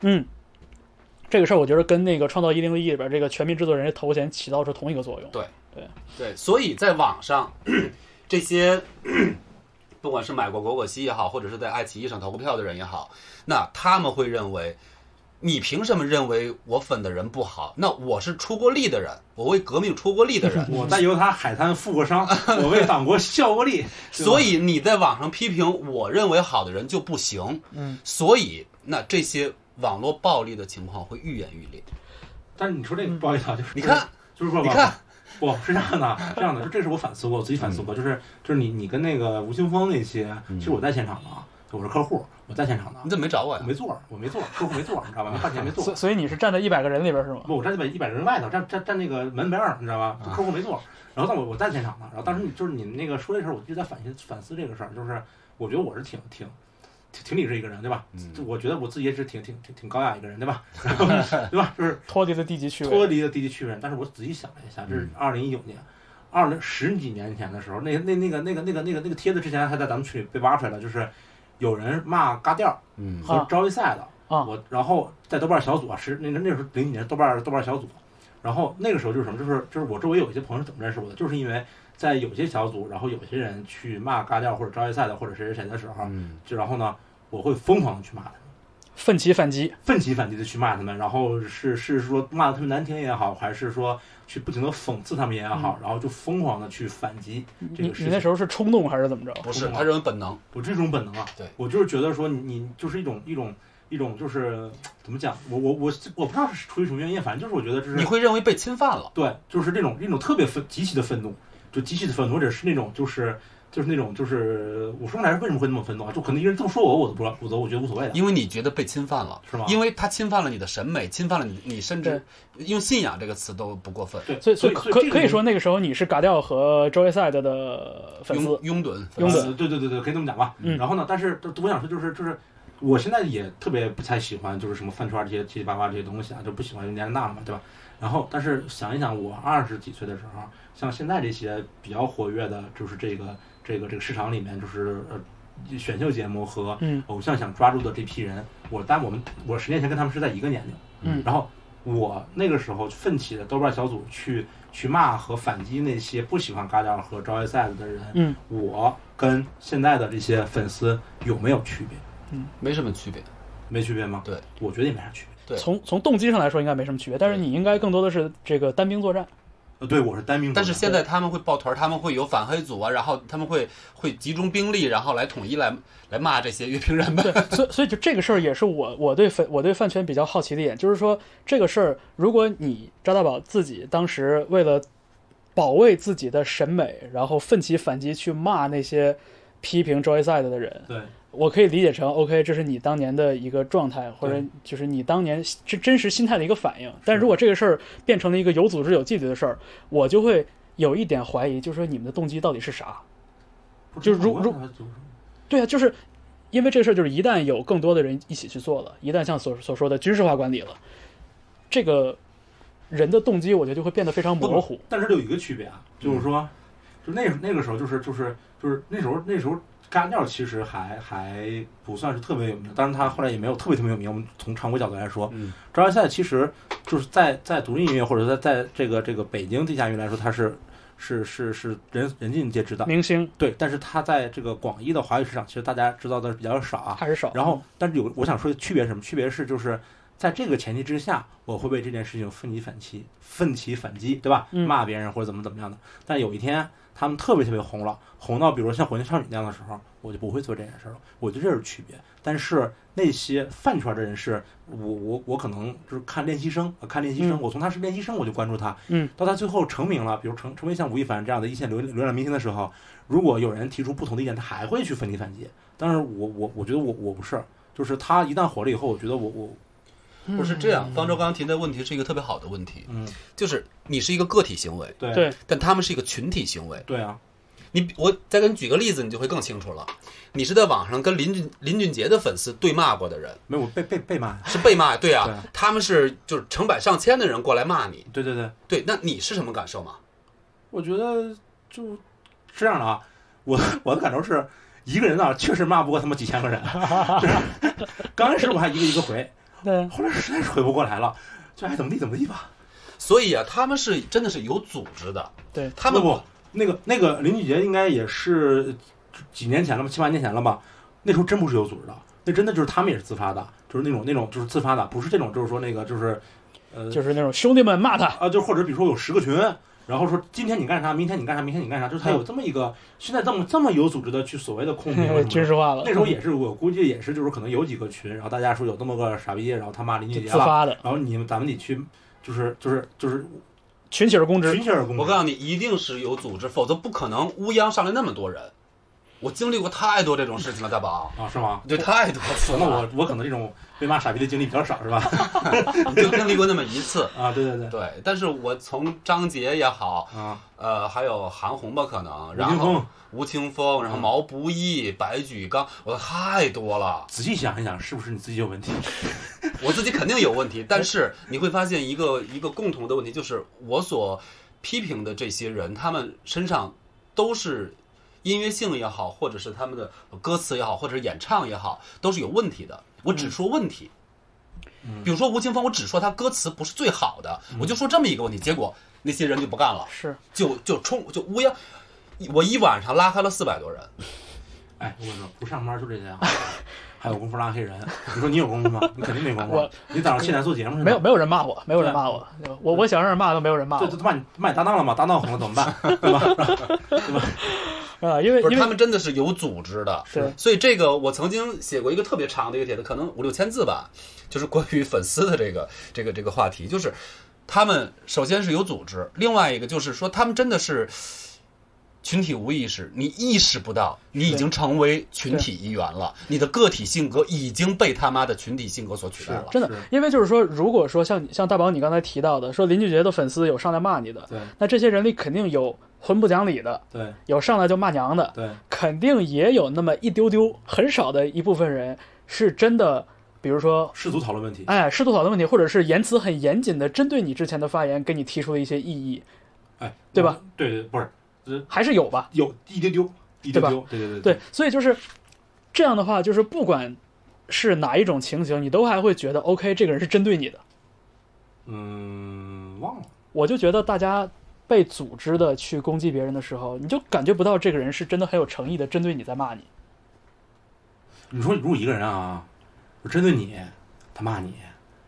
嗯，这个事儿我觉得跟那个《创造一零一》里边这个全民制作人的头衔起到是同一个作用。对对对，所以在网上 这些不管是买过果果西也好，或者是在爱奇艺上投过票的人也好，那他们会认为。你凭什么认为我粉的人不好？那我是出过力的人，我为革命出过力的人，我在犹他海滩负过伤，我为党国效过力，所以你在网上批评我认为好的人就不行。嗯，所以那这些网络暴力的情况会愈演愈烈。但是你说这个不好意思啊，就是你看，就是说，你看，不是这样的，这样的，就这是我反思过，我自己反思过，就是就是你你跟那个吴青峰那些，其实我在现场的啊，我是客户，我在现场的你，怎么没找我呀？我没座，我没座，客户没座，你知道吧？没花钱没座。所所以你是站在一百个人里边是吗？不，我站在一百人外头，站站站那个门边儿，你知道吧？啊客户没座，然后但我我在现场呢，然后当时你就是你们那个说这事儿，我一直在反思反思这个事儿，就是我觉得我是挺挺挺挺理智一个人，对吧？嗯我觉得我自己也是挺挺挺挺高雅一个人，对吧？然后 对吧？就是脱离了低级趣味。脱离了低级趣味，但是我仔细想了一下，这是二零一九年，二零十几年前的时候，那那那个那个那个那个那个帖子之前还在咱们群里被挖出来了，就是有人骂嘎调嗯和啊招一赛的，啊我然后在豆瓣小组啊，是那那那时候零几年豆瓣豆瓣小组，然后那个时候就是什么，就是就是我周围有一些朋友是怎么认识我的，就是因为在有些小组，然后有些人去骂嘎调或者招一赛的或者谁谁谁的时候，嗯就然后呢，我会疯狂的去骂他们。奋起反击，奋起反击的去骂他们，然后是是说骂的他们难听也好，还是说去不停的讽刺他们也好，然后就疯狂的去反击这你个事情。你那时候是冲动还是怎么着？不是，他认为本能。我这种本能啊，对我就是觉得说你你就是一种一种一种就是怎么讲，我我我我不知道是出于什么原因，反正就是我觉得这是你会认为被侵犯了。对，就是这种一种特别愤极其的愤怒，就极其的愤怒，或者是那种就是就是那种就是我说不来为什么会那么愤怒啊？就可能一个人这么说我，我都不知道，我都我觉得无所谓的。因为你觉得被侵犯了，是吗因为他侵犯了你的审美，侵犯了你，你甚至用信仰这个词都不过分。对，所以所以可所这个可以说那个时候你是嘎调和 Joyside 的粉丝拥，拥趸，拥趸呃对对对对，可以这么讲吧。嗯然后呢，但是我想说就是就是。我现在也特别不太喜欢，就是什么饭圈这些七七八八这些东西啊，就不喜欢，因为年龄大了嘛，对吧？然后，但是想一想，我二十几岁的时候，像现在这些比较活跃的，就是这个这个这个市场里面，就是呃选秀节目和嗯偶像想抓住的这批人，我但我们我十年前跟他们是在一个年龄，嗯然后我那个时候奋起的豆瓣小组去去骂和反击那些不喜欢嘎调和 Joyside 的人，嗯，我跟现在的这些粉丝有没有区别？嗯没什么区别。没区别吗？对，我觉得也没啥区别。对从从动机上来说应该没什么区别，但是你应该更多的是这个单兵作战。呃，对，我是单兵作战，但是现在他们会抱团儿，他们会有反黑组啊，然后他们会会集中兵力，然后来统一来来骂这些乐评人们。所以所以就这个事儿也是我我对饭我对饭圈比较好奇的一点，就是说这个事儿，如果你张大宝自己当时为了保卫自己的审美，然后奋起反击去骂那些批评 Joyside 的人，对我可以理解成 OK，这是你当年的一个状态，或者就是你当年真真实心态的一个反应。但如果这个事儿变成了一个有组织有纪律的事儿，我就会有一点怀疑，就是说你们的动机到底是啥？就如如我也不知道就是对啊，就是因为这个事儿，就是一旦有更多的人一起去做了，一旦像所所说的军事化管理了，这个人的动机，我觉得就会变得非常模糊。但是有一个区别啊，就是说，就那那个时候，就是就是就是那时候那时候嘎尿其实还还不算是特别有名，当然他后来也没有特别特别有名。我们从常规角度来说，嗯，招摇赛其实就是在在独立音乐或者在在这个这个北京地下音乐来说，它是是是是人人尽皆知的，明星对。但是他在这个广义的华语市场，其实大家知道的比较少啊。还是少，然后，但是有我想说的区别是什么？区别是就是在这个前提之下，我会为这件事情奋起反击，奋起反击，对吧？嗯骂别人或者怎么怎么样的。但有一天他们特别特别红了，红到比如像火箭少女那样的时候，我就不会做这件事了。我觉得这是区别。但是那些饭圈的人士，我我我可能就是看练习生，呃看练习生，嗯我从他是练习生我就关注他，嗯，到他最后成名了，比如成成为像吴亦凡这样的一线流流量明星的时候，如果有人提出不同的意见，他还会去奋力反击。但是我我我觉得我我不是，就是他一旦火了以后，我觉得我我不是这样。方舟刚刚提的问题是一个特别好的问题，嗯，就是你是一个个体行为，对对但他们是一个群体行为。对啊，你我再给你举个例子，你就会更清楚了。你是在网上跟林俊林俊杰的粉丝对骂过的人，没有我被被被骂，是被骂，对啊，对他们是就是成百上千的人过来骂你，对对对，对，那你是什么感受吗？我觉得就这样的啊，我我的感受是。一个人啊，确实骂不过他们几千个人。就是刚开始我还一个一个回，对后来实在是回不过来了，就爱怎么地怎么地吧。所以啊，他们是真的是有组织的，对，他们不不，那个那个林俊杰应该也是几年前了吧，七八年前了吧？那时候真不是有组织的，那真的就是他们也是自发的，就是那种那种就是自发的，不是这种就是说那个就是，呃，就是那种兄弟们骂他，啊，就或者比如说有十个群，然后说今天你干啥，明天你干啥，明天你干啥，就是他有这么一个现在这么这么有组织的去所谓的控评什么的军事化了，那时候也是我估计也是就是可能有几个群，然后大家说有这么个傻逼，然后他骂林俊杰了，发的然后你们咱们得去就是就是就是群起而攻之群。起而攻之。我告诉你，一定是有组织，否则不可能乌泱上来那么多人。我经历过太多这种事情了，大宝，啊，是吗？对，太多次了。那我我可能这种被骂傻逼的经历比较少，是吧？就经历过那么一次。啊，对对对，对，但是我从张杰也好，啊，呃，还有韩红吧，可能，然后，吴青峰，然后嗯毛不易、白举纲，我太多了，仔细想一想，是不是你自己有问题？我自己肯定有问题。但是你会发现一个一个共同的问题，就是我所批评的这些人，他们身上都是音乐性也好，或者是他们的歌词也好，或者是演唱也好，都是有问题的。我只说问题。比如说吴青峰，我只说他歌词不是最好的，我就说这么一个问题，结果那些人就不干了，是就就冲就乌鸦，我一晚上拉黑了四百多人，哎，我跟你说，不上班就这样，还有功夫拉黑人。你说你有功夫吗？你肯定没功夫。你早上起来做节目是？没有没有人骂我，没有人骂我，我我想让人骂都没有人骂这我这都把你骂你搭档了吗？搭档红了怎么办？对 吧对吧？啊，因为不是他们真的是有组织的。是。所以这个我曾经写过一个特别长的一个帖子，可能五六千字吧，就是关于粉丝的这个这个这个话题，就是他们首先是有组织，另外一个就是说他们真的是群体无意识，你意识不到你已经成为群体一员了，你的个体性格已经被他妈的群体性格所取代了。真的，因为就是说，如果说像像大宝你刚才提到的，说林俊杰的粉丝有上来骂你的，对。那这些人里肯定有混不讲理的，对有上来就骂娘的，对，肯定也有那么一丢丢很少的一部分人是真的，比如说。试图讨论问题，哎，试图讨论问题，或者是言辞很严谨的针对你之前的发言，给你提出了一些异议，哎，对吧对，不是还是有吧？有一丢丢，一丢丢，对对对对，所以就是这样的话，就是不管是哪一种情形，你都还会觉得 OK，这个人是针对你的。嗯，忘了。我就觉得大家被组织的去攻击别人的时候，你就感觉不到这个人是真的很有诚意的针对你在骂你。你说，如果一个人啊，我针对你，他骂你，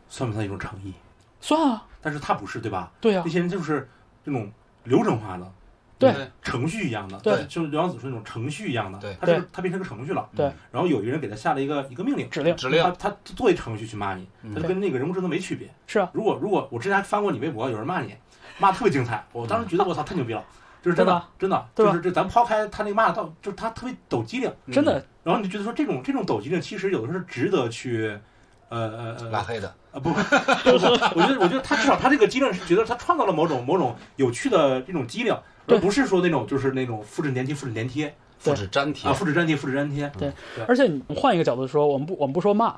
算不算一种诚意？算啊，但是他不是，对吧？对呀、那些人就是这种流程化的，对。程序一样的，对。就是刘洋子说那种程序一样的，对。他是他变成个程序了，对，然后有一个人给他下了一个一个命令，指令。指令。他他作为程序去骂你，嗯。他就跟那个人工智能没区别。是啊，如果如果我之前还翻过你微博，有人骂你，骂特别精彩，我当时觉得我操太牛逼了，就是真的真的，就是这咱抛开他那个骂到，就是他特别抖机灵，真的，然后你就觉得说这种这种抖机灵，其实有的时候是值得去，呃呃呃拉黑的，啊不，我觉得我觉得他至少他这个机灵是觉得他创造了某种某种有趣的这种机灵，对。而不是说那种就是那种复制粘贴复制粘贴复制粘贴啊，复制粘贴复制粘贴，对。对。而且你换一个角度说，我们不我们不说骂，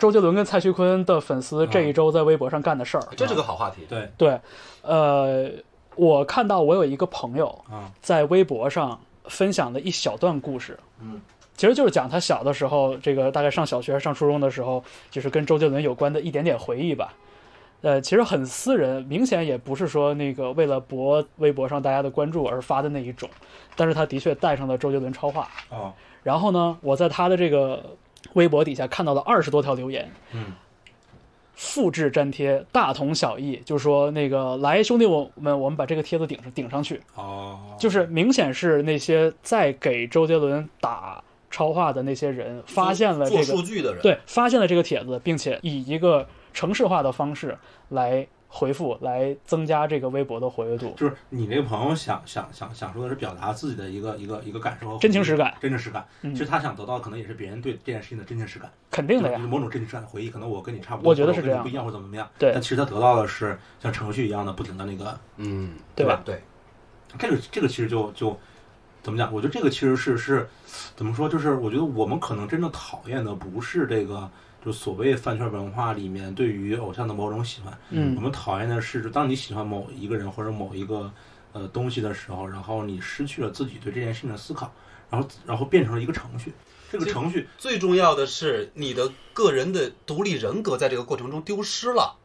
周杰伦跟蔡徐坤的粉丝这一周在微博上干的事儿，这是个好话题。对对，呃，我看到我有一个朋友啊在微博上分享了一小段故事，嗯，其实就是讲他小的时候，这个大概上小学、上初中的时候，就是跟周杰伦有关的一点点回忆吧。呃，其实很私人，明显也不是说那个为了博微博上大家的关注而发的那一种，但是他的确带上了周杰伦超话。哦然后呢，我在他的这个微博底下看到了二十多条留言，嗯。复制粘贴，大同小异，就是说那个来兄弟我们我们把这个帖子顶上顶上去，哦，就是明显是那些在给周杰伦打超话的那些人发现了这个数据的人，对发现了这个帖子，并且以一个城市化的方式来回复，来增加这个微博的活跃度，就是你那个朋友想想想想说的是表达自己的一个一个一个感受和真情实感，真情实感。嗯其实他想得到的可能也是别人对这件事情的真情实感，肯定的呀就是。某种真情实感的回忆。可能我跟你差不多，我觉得是这样不一样或者怎么怎么样。对但其实他得到的是像程序一样的不停的那个，嗯，对吧？对，这个这个其实就就怎么讲？我觉得这个其实是是怎么说？就是我觉得我们可能真正讨厌的不是这个。就所谓饭圈文化里面对于偶像的某种喜欢，嗯我们讨厌的是，当你喜欢某一个人或者某一个呃东西的时候，然后你失去了自己对这件事情的思考，然后然后变成了一个程序。这个程序，最重要的是你的个人的独立人格在这个过程中丢失了。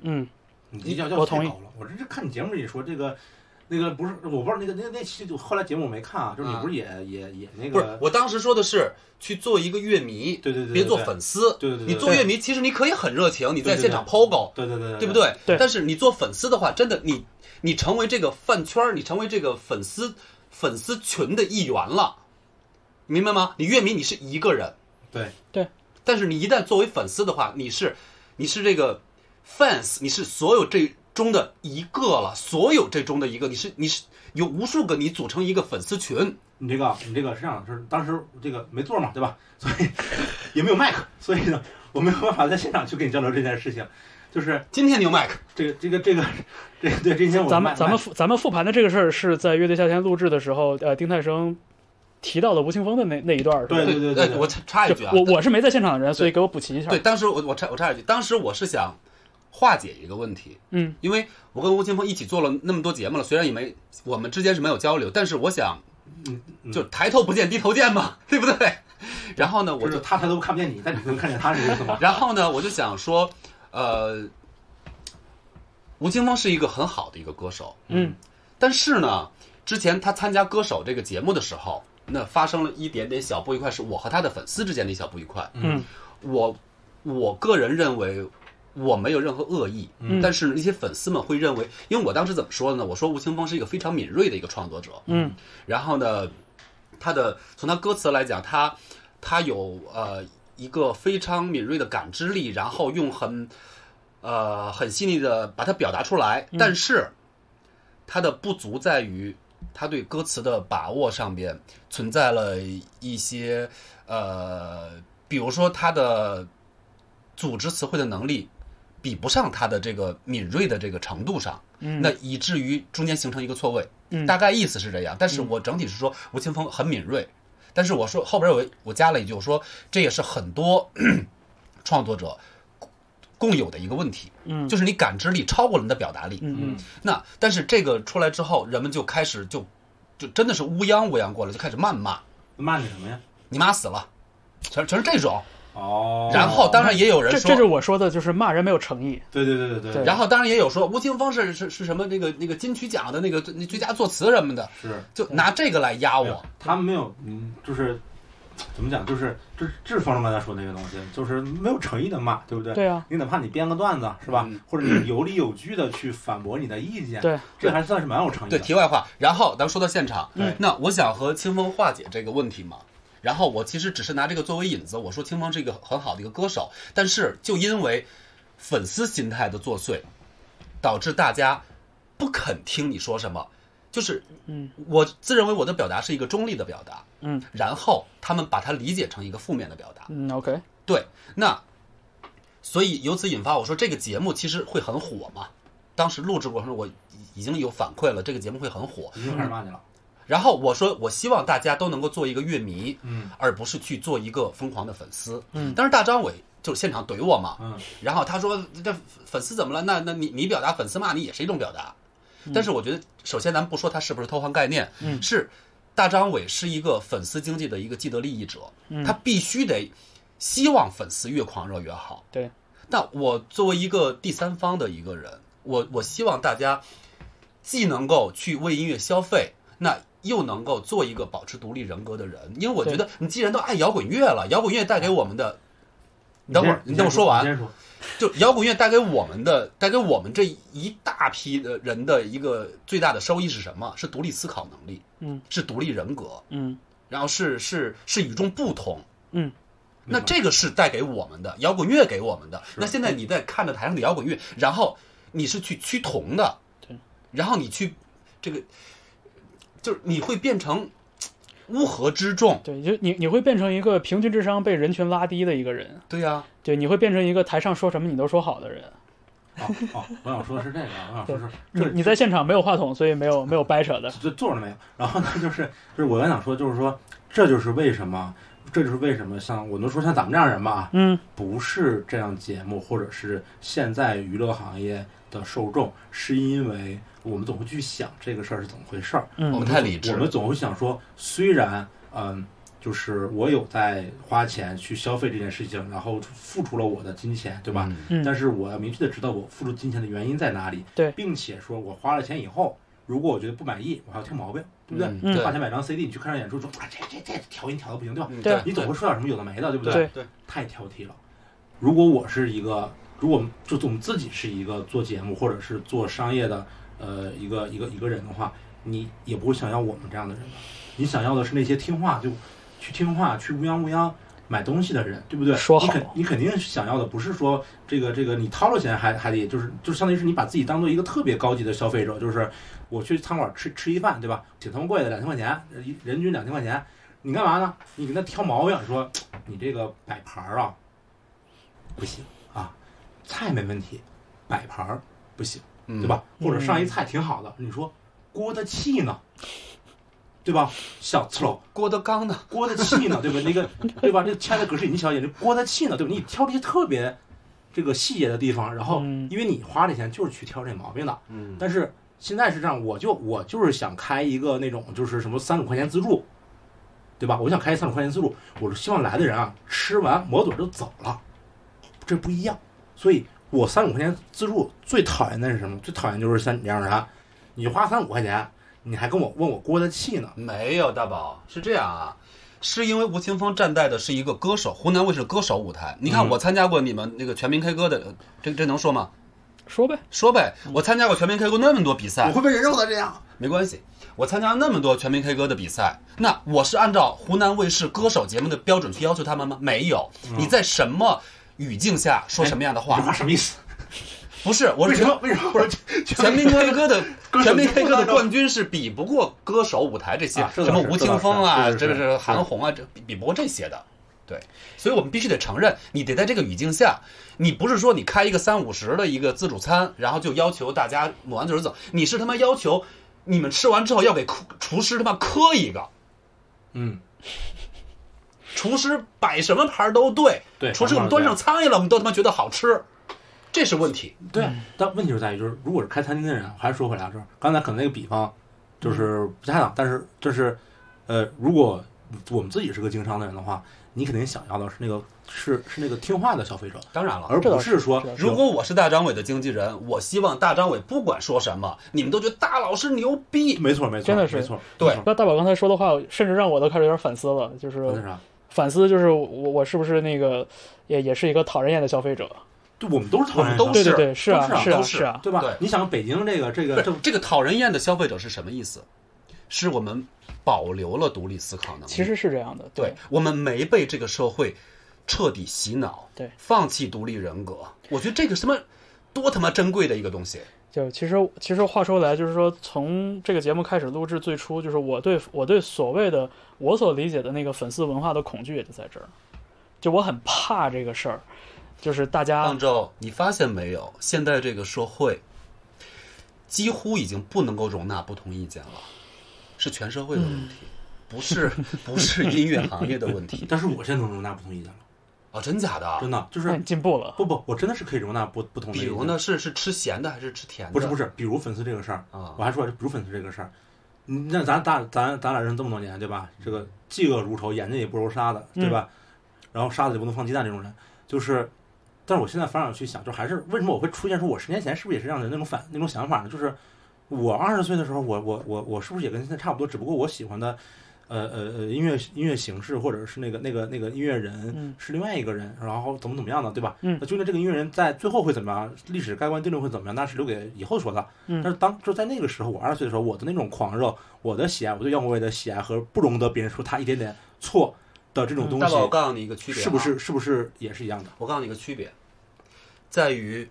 嗯，你要要我同意太高了。我这是看你节目里说这个。那个不是，我不知道那个那那期就后来节目我没看啊，就是你啊不是也、也也那个不是，我当时说的是去做一个乐迷，对对对对别做粉丝。对对对对你做乐迷，其实你可以很热情，你在现场 POGO，对对对对不？对？对但是你做粉丝的话，真的你你成为这个饭圈儿，你成为这个粉丝粉丝群的一员了，明白吗？你乐迷你是一个人，对对，但是你一旦作为粉丝的话，你是你是这个 fans，你是所有这中的一个了，所有这中的一个，你是你是有无数个你组成一个粉丝群，你这个你这个是这样，就是当时这个没座嘛，对吧？所以也没有麦克，所以呢，我没有办法在现场去跟你交流这件事情。就是今天你有麦克，这个这个这个这个对今天我咱们咱们复咱们复盘的这个事儿是在乐队夏天录制的时候，呃，丁太生提到了吴青峰的那那一段对对对对哎我插插一句啊，我我是没在现场的人，所以给我补齐一下。对，，当时我我插我插一句，当时我是想化解一个问题，嗯，因为我跟吴青峰一起做了那么多节目了，虽然也没我们之间是没有交流，但是我想就抬头不见低头见嘛，对不对？然后呢，我就就是他抬头看不见你，但你能看见他是这意思吗？然后呢，我就想说，呃，吴青峰是一个很好的一个歌手，嗯但是呢，之前他参加歌手这个节目的时候，那发生了一点点小不愉快，是我和他的粉丝之间的一小不愉快。嗯我我个人认为我没有任何恶意，嗯。但是那些粉丝们会认为，因为我当时怎么说的呢？我说吴青峰是一个非常敏锐的一个创作者，嗯。然后呢，他的从他歌词来讲，他他有呃一个非常敏锐的感知力，然后用很呃很细腻的把它表达出来，但是他的不足在于他对歌词的把握上边存在了一些呃，比如说他的组织词汇的能力比不上他的这个敏锐的这个程度上，嗯那以至于中间形成一个错位。嗯大概意思是这样，但是我整体是说吴青峰很敏锐，但是我说后边我我加了一句，我说这也是很多 创作者共有的一个问题，嗯就是你感知力超过了你的表达力。嗯嗯那但是这个出来之后，人们就开始就就真的是乌泱乌泱过来，就开始谩骂，骂你什么呀？你妈死了，全全是这种。哦，然后当然也有人说，这这就是我说的，就是骂人没有诚意。对对对对对对然后当然也有说吴青峰是是是什么那个那个金曲奖的那个那最佳作词什么的，是就拿这个来压我。他们没有，嗯，就是怎么讲，就是这这是志峰刚才说那个东西，就是没有诚意的骂，对不对？对啊，你哪怕你编个段子是吧，嗯或者你有理有据的去反驳你的意见，对，这还算是蛮有诚意对，的。题外话，然后咱们说到现场，嗯那我想和清风化解这个问题嘛。然后我其实只是拿这个作为引子，我说清风是一个很好的一个歌手，但是就因为粉丝心态的作祟，导致大家不肯听你说什么。就是，嗯，我自认为我的表达是一个中立的表达，嗯然后他们把它理解成一个负面的表达，嗯，OK，对，那所以由此引发我说这个节目其实会很火嘛。当时录制过程中，我已已经有反馈了，这个节目会很火。已经开始骂你了，然后我说，我希望大家都能够做一个乐迷，嗯而不是去做一个疯狂的粉丝。嗯当时大张伟就是现场怼我嘛，嗯然后他说这粉丝怎么了？那那你你表达粉丝骂你也是一种表达。但是我觉得，首先咱们不说他是不是偷换概念，嗯是大张伟是一个粉丝经济的一个既得利益者，嗯他必须得希望粉丝越狂热越好。对，那我作为一个第三方的一个人，我我希望大家既能够去为音乐消费，那又能够做一个保持独立人格的人。因为我觉得你既然都爱摇滚乐了，摇滚乐带给我们的，你等会儿，你你等我说完。就摇滚乐带给我们的，带给我们这一大批的人的一个最大的收益是什么？是独立思考能力，嗯，是独立人格，嗯。然后是是是与众不同。嗯。那这个是带给我们的摇滚乐给我们的。那现在你在看着台上的摇滚乐，然后你是去趋同的，对，然后你去这个，就是你会变成乌合之众。对，就你你会变成一个平均智商被人群拉低的一个人，对呀、对，你会变成一个台上说什么你都说好的人。哦哦，我想说的是这个，我想说是你这你在现场没有话筒，所以没有没有掰扯的。就坐着没有。然后呢，就是就是我刚想说，就是说，这就是为什么，这就是为什么像我能说像咱们这样人吧，嗯不是这样节目或者是现在娱乐行业的受众，是因为我们总会去想这个事儿是怎么回事儿。嗯。我们太理智我们总会想说，虽然嗯，就是我有在花钱去消费这件事情，然后付出了我的金钱，对吧？嗯。嗯。但是我要明确的知道我付出金钱的原因在哪里，对。并且说我花了钱以后，如果我觉得不满意，我还要挑毛病，对不对？嗯。花钱买张 CD，你去看场演出，说啊这这这调音调的不行，对吧？嗯。对。啊你总会说点什么有的没的，对不对？对，太挑剔了。如果我是一个，如果我们就我们自己是一个做节目或者是做商业的呃一个一个一个人的话，你也不会想要我们这样的人的。你想要的是那些听话就去听话去乌泱乌泱买东西的人，对不对？说好你肯你肯定想要的不是说这个这个你掏了钱还还得就是就相当于是你把自己当做一个特别高级的消费者，就是我去餐馆吃吃一饭，对吧？挺他妈贵的，两千块钱，一人均两千块钱，你干嘛呢？你给他挑毛病，说你这个摆盘儿啊不行啊，菜没问题，摆盘儿不行，嗯对吧？或者上一嗯菜挺好的，你说锅的气呢，对吧？小次喽，郭德纲呢？郭德气呢，对吧？那个 对吧？这个切的格式你小一点，这锅的气呢，对吧？你挑这些特别这个细节的地方，然后嗯因为你花这钱就是去挑这毛病的，嗯但是现在是这样，我就我就是想开一个那种就是什么三十五块钱自助，对吧？我想开三十五块钱自助，我是希望来的人啊吃完抹嘴就走了，这不一样。所以我三五块钱自助最讨厌的是什么？最讨厌就是像你这样的人，你花三五块钱，你还跟我问我锅的气呢？没有大宝是这样啊，是因为吴青峰站在的是一个歌手，湖南卫视歌手舞台。你看嗯我参加过你们那个全民 K 歌的，呃这这能说吗？说呗，说呗，我参加过全民 K 歌那么多比赛，我会被人肉的这样。没关系，我参加了那么多全民 K 歌的比赛，那我是按照湖南卫视歌手节目的标准去要求他们吗？没有，你在什么语境下说什么样的话？这话什么意思？不是，我是为什么？为什么？不是全民 K 歌的全民 K 歌的冠军是比不过歌手舞台这些啊什么吴青峰啊，这个是韩红啊，这比比不过这些的。对，所以我们必须得承认，你得在这个语境下，你不是说你开一个三五十的一个自助餐，然后就要求大家抹完嘴走，你是他妈要求你们吃完之后要给厨厨师他妈磕一个，嗯，厨师摆什么盘儿都对，对厨师给我们端上苍蝇了，我们都他妈觉得好吃，这是问题。对。但问题就在于，就是如果是开餐厅的人，还是说回来就是刚才可能那个比方就是不太当，但是就是呃，如果我们自己是个经商的人的话，你肯定想要的是那个是是那个听话的消费者，当然了，而不是说如果我是大张伟的经纪人，我希望大张伟不管说什么，你们都觉得大老师牛逼。没错没错，真的是。没错，对那大宝刚才说的话，甚至让我都开始有点反思了，就是那啥，反思就是我我是不是那个也也是一个讨人厌的消费者？对，我们都是讨人厌的我们都是对对对，是啊是啊是啊都是是啊，对吧？对你想北京这个这个这这个讨人厌的消费者是什么意思？是我们保留了独立思考能力。其实是这样的，对我们没被这个社会彻底洗脑，对，放弃独立人格。我觉得这个什么多他妈珍贵的一个东西。就其实其实话说来，就是说从这个节目开始录制，最初就是我对我对所谓的我所理解的那个粉丝文化的恐惧也就在这儿，就我很怕这个事儿，就是大家杭州，你发现没有？现在这个社会几乎已经不能够容纳不同意见了，是全社会的问题，不是不是音乐行业的问题。但是我现在能容纳不同意见了，哦，真假的？真的就是进步了，不不，我真的是可以容纳不不同的。比如呢，是是吃咸的还是吃甜的？不是不是，比如粉丝这个事儿啊我还说，比如粉丝这个事儿，那咱咱咱咱俩认识这么多年，对吧？这个嫉恶如仇，眼睛也不揉沙子，对吧？然后沙子也不能放鸡蛋这种人，就是，但是我现在反而去想，就还是为什么我会出现说，我十年前是不是也是这样的那种反那种想法呢？就是我二十岁的时候，我我我我是不是也跟现在差不多？只不过我喜欢的。呃呃呃，音乐音乐形式或者是那个那个那个音乐人嗯是另外一个人，然后怎么怎么样的，对吧？嗯那究竟这个音乐人在最后会怎么样？历史盖棺定论会怎么样？那是留给以后说的。嗯但是当就在那个时候，我二十岁的时候，我的那种狂热，我的喜爱，我对杨国伟的喜爱和不容得别人说他一点点错的这种东西大宝，，我告诉你一个区别、啊，是不是？是不是也是一样的？我告诉你一个区别，在于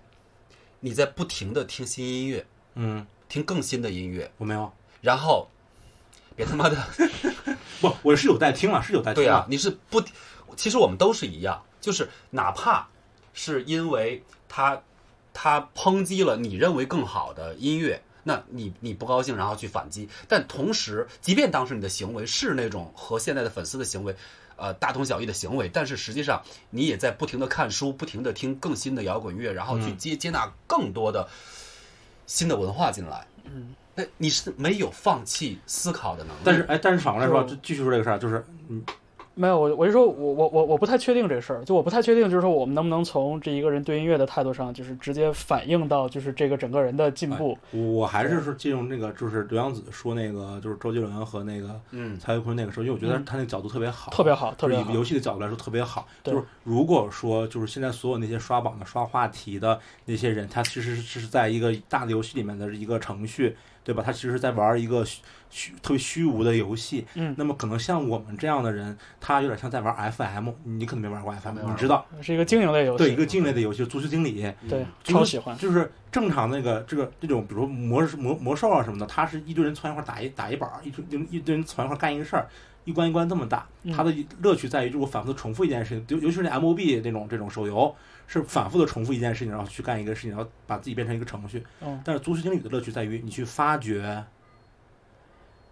你在不停的听新音乐，嗯，听更新的音乐，我没有，然后别他妈的 不，我是有在听啊，是有在听对啊，，你是不，其实我们都是一样，就是哪怕是因为他他抨击了你认为更好的音乐。那你你不高兴，然后去反击，但同时，即便当时你的行为是那种和现在的粉丝的行为，呃，大同小异的行为，但是实际上你也在不停的看书，不停的听更新的摇滚乐，然后去嗯接接纳更多的新的文化进来。嗯，那你是没有放弃思考的能力。但是哎，但是反过来说，就就继续说这个事儿，就是嗯，没有，我我就说我我我我不太确定这事儿，就我不太确定，就是说我们能不能从这一个人对音乐的态度上，就是直接反映到就是这个整个人的进步。我还是说借用那个，就是刘洋子说那个，就是周杰伦和那个嗯，蔡徐坤那个时候，因为我觉得嗯他那个角度特别好，特别好，特别好就是以。游戏的角度来说特别好。对就是如果说就是现在所有那些刷榜的、刷话题的那些人，他其实是是在一个大的游戏里面的一个程序，对吧？他其实是在玩一个虚虚特别虚无的游戏。嗯，那么可能像我们这样的人，他有点像在玩 FM，你可能没玩过 FM，你知道？是一个经营类游戏。对，一个经营类的游戏，足球经理，对，超喜欢。就是正常那个这个这种，比如说魔魔魔兽啊什么的，他是一堆人攒一块打一打一板，一堆一堆人攒一块干一个事儿，一关一关这么打。嗯它的乐趣在于，就我反复的重复一件事情，尤尤其是那 MOB 那种这种手游，是反复的重复一件事情，然后去干一个事情，然后把自己变成一个程序。嗯但是足球经理的乐趣在于你去发掘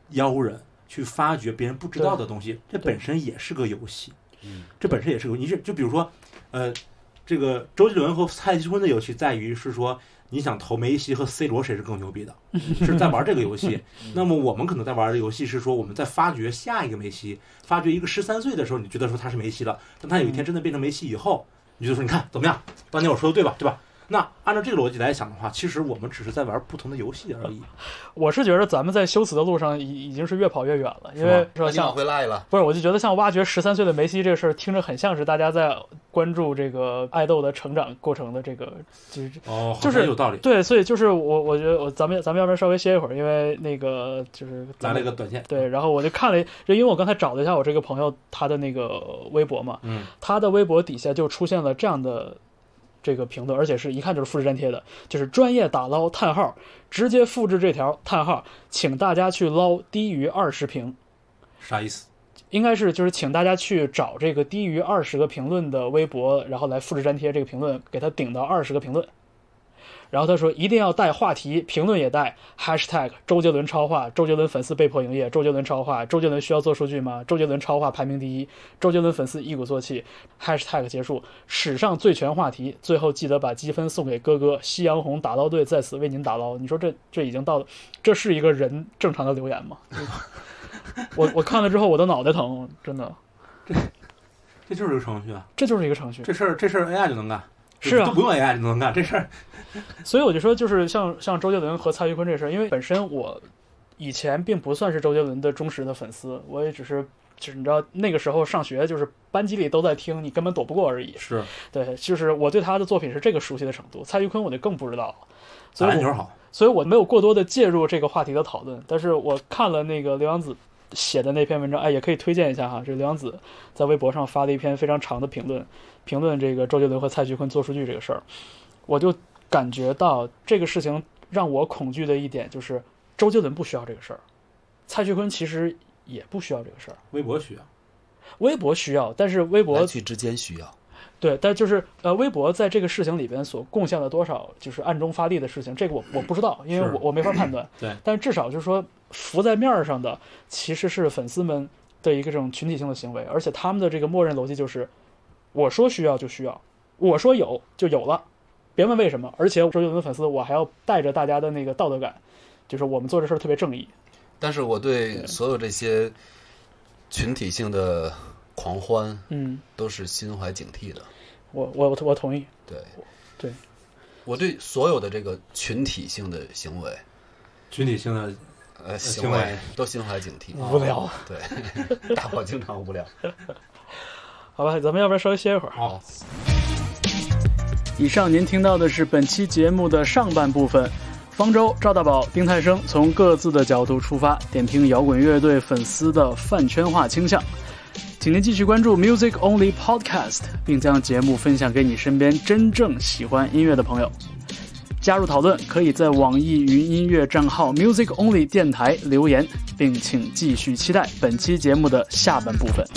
妖人，去发掘别人不知道的东西，这本身也是个游戏。嗯这本身也是个，你是就比如说，呃，这个周杰伦和蔡徐坤的游戏在于是说，你想投梅西和 C 罗谁是更牛逼的，是在玩这个游戏。那么我们可能在玩的游戏是说，我们在发掘下一个梅西，发掘一个十三岁的时候，你觉得说他是梅西了，但他有一天真的变成梅西以后，你就说你看怎么样？当年我说的对吧？对吧？那按照这个逻辑来想的话，其实我们只是在玩不同的游戏而已。我是觉得咱们在修辞的路上已已经是越跑越远了，因为说那你往像回赖了。不是，我就觉得像挖掘十三岁的梅西这个事儿，听着很像是大家在关注这个爱豆的成长过程的这个，就是哦，就是有道理。对，所以就是我我觉得我咱们咱们要不然稍微歇一会儿，因为那个就是来了一个短线，对，然后我就看了，就因为我刚才找了一下我这个朋友他的那个微博嘛，嗯，他的微博底下就出现了这样的这个评论，而且是一看就是复制粘贴的，就是专业打捞叹号，直接复制这条叹号，请大家去捞低于二十评。啥意思？应该是就是请大家去找这个低于二十个评论的微博，然后来复制粘贴这个评论，给它顶到二十个评论。然后他说一定要带话题，评论也带 hashtag 周杰伦超话，周杰伦粉丝被迫营业，周杰伦超话，周杰伦需要做数据吗？周杰伦超话排名第一，周杰伦粉丝一鼓作气，hashtag 结束，史上最全话题，最后记得把积分送给哥哥，夕阳红打捞队在此为您打捞。你说这这已经到了，这是一个人正常的留言吗？我我看了之后我的脑袋疼，真的，这这就是一个程序啊，这就是一个程序。这事儿这事儿 AI 就能干，是啊都不用 AI 就能干这事儿。所以我就说，就是像像周杰伦和蔡徐坤这事儿，因为本身我以前并不算是周杰伦的忠实的粉丝，我也只是就是你知道那个时候上学，就是班级里都在听，你根本躲不过而已。是对，就是我对他的作品是这个熟悉的程度，蔡徐坤我就更不知道了。所以篮球好，所以我没有过多的介入这个话题的讨论，但是我看了那个刘洋子写的那篇文章，哎，也可以推荐一下哈。这刘洋子在微博上发了一篇非常长的评论，评论这个周杰伦和蔡徐坤做数据这个事儿，我就感觉到这个事情让我恐惧的一点就是，周杰伦不需要这个事儿，蔡徐坤其实也不需要这个事儿，微博需要。微博需要，但是微博来去之间需要。对，但就是呃，微博在这个事情里边所贡献了多少，就是暗中发力的事情，这个我我不知道，因为我我没法判断。对，但至少就是说，浮在面儿上的其实是粉丝们的一个这种群体性的行为，而且他们的这个默认逻辑就是，我说需要就需要，我说有就有了，别问为什么。而且周杰伦的粉丝，我还要带着大家的那个道德感，就是我们做这事儿特别正义。但是我对所有这些群体性的狂欢嗯，都是心怀警惕的。我我我我同意。对，对，我对所有的这个群体性的行为，群体性的呃，行行为为都心怀警惕。无聊。对，大伙经常无聊。好吧，咱们要不然稍微歇一会儿。好，以上您听到的是本期节目的上半部分。方舟、赵大宝、丁太生从各自的角度出发，点评摇滚乐队粉丝的饭圈化倾向。请您继续关注 Music Only Podcast，并将节目分享给你身边真正喜欢音乐的朋友。加入讨论，可以在网易云音乐账号 Music Only 电台留言，并请继续期待本期节目的下半部分。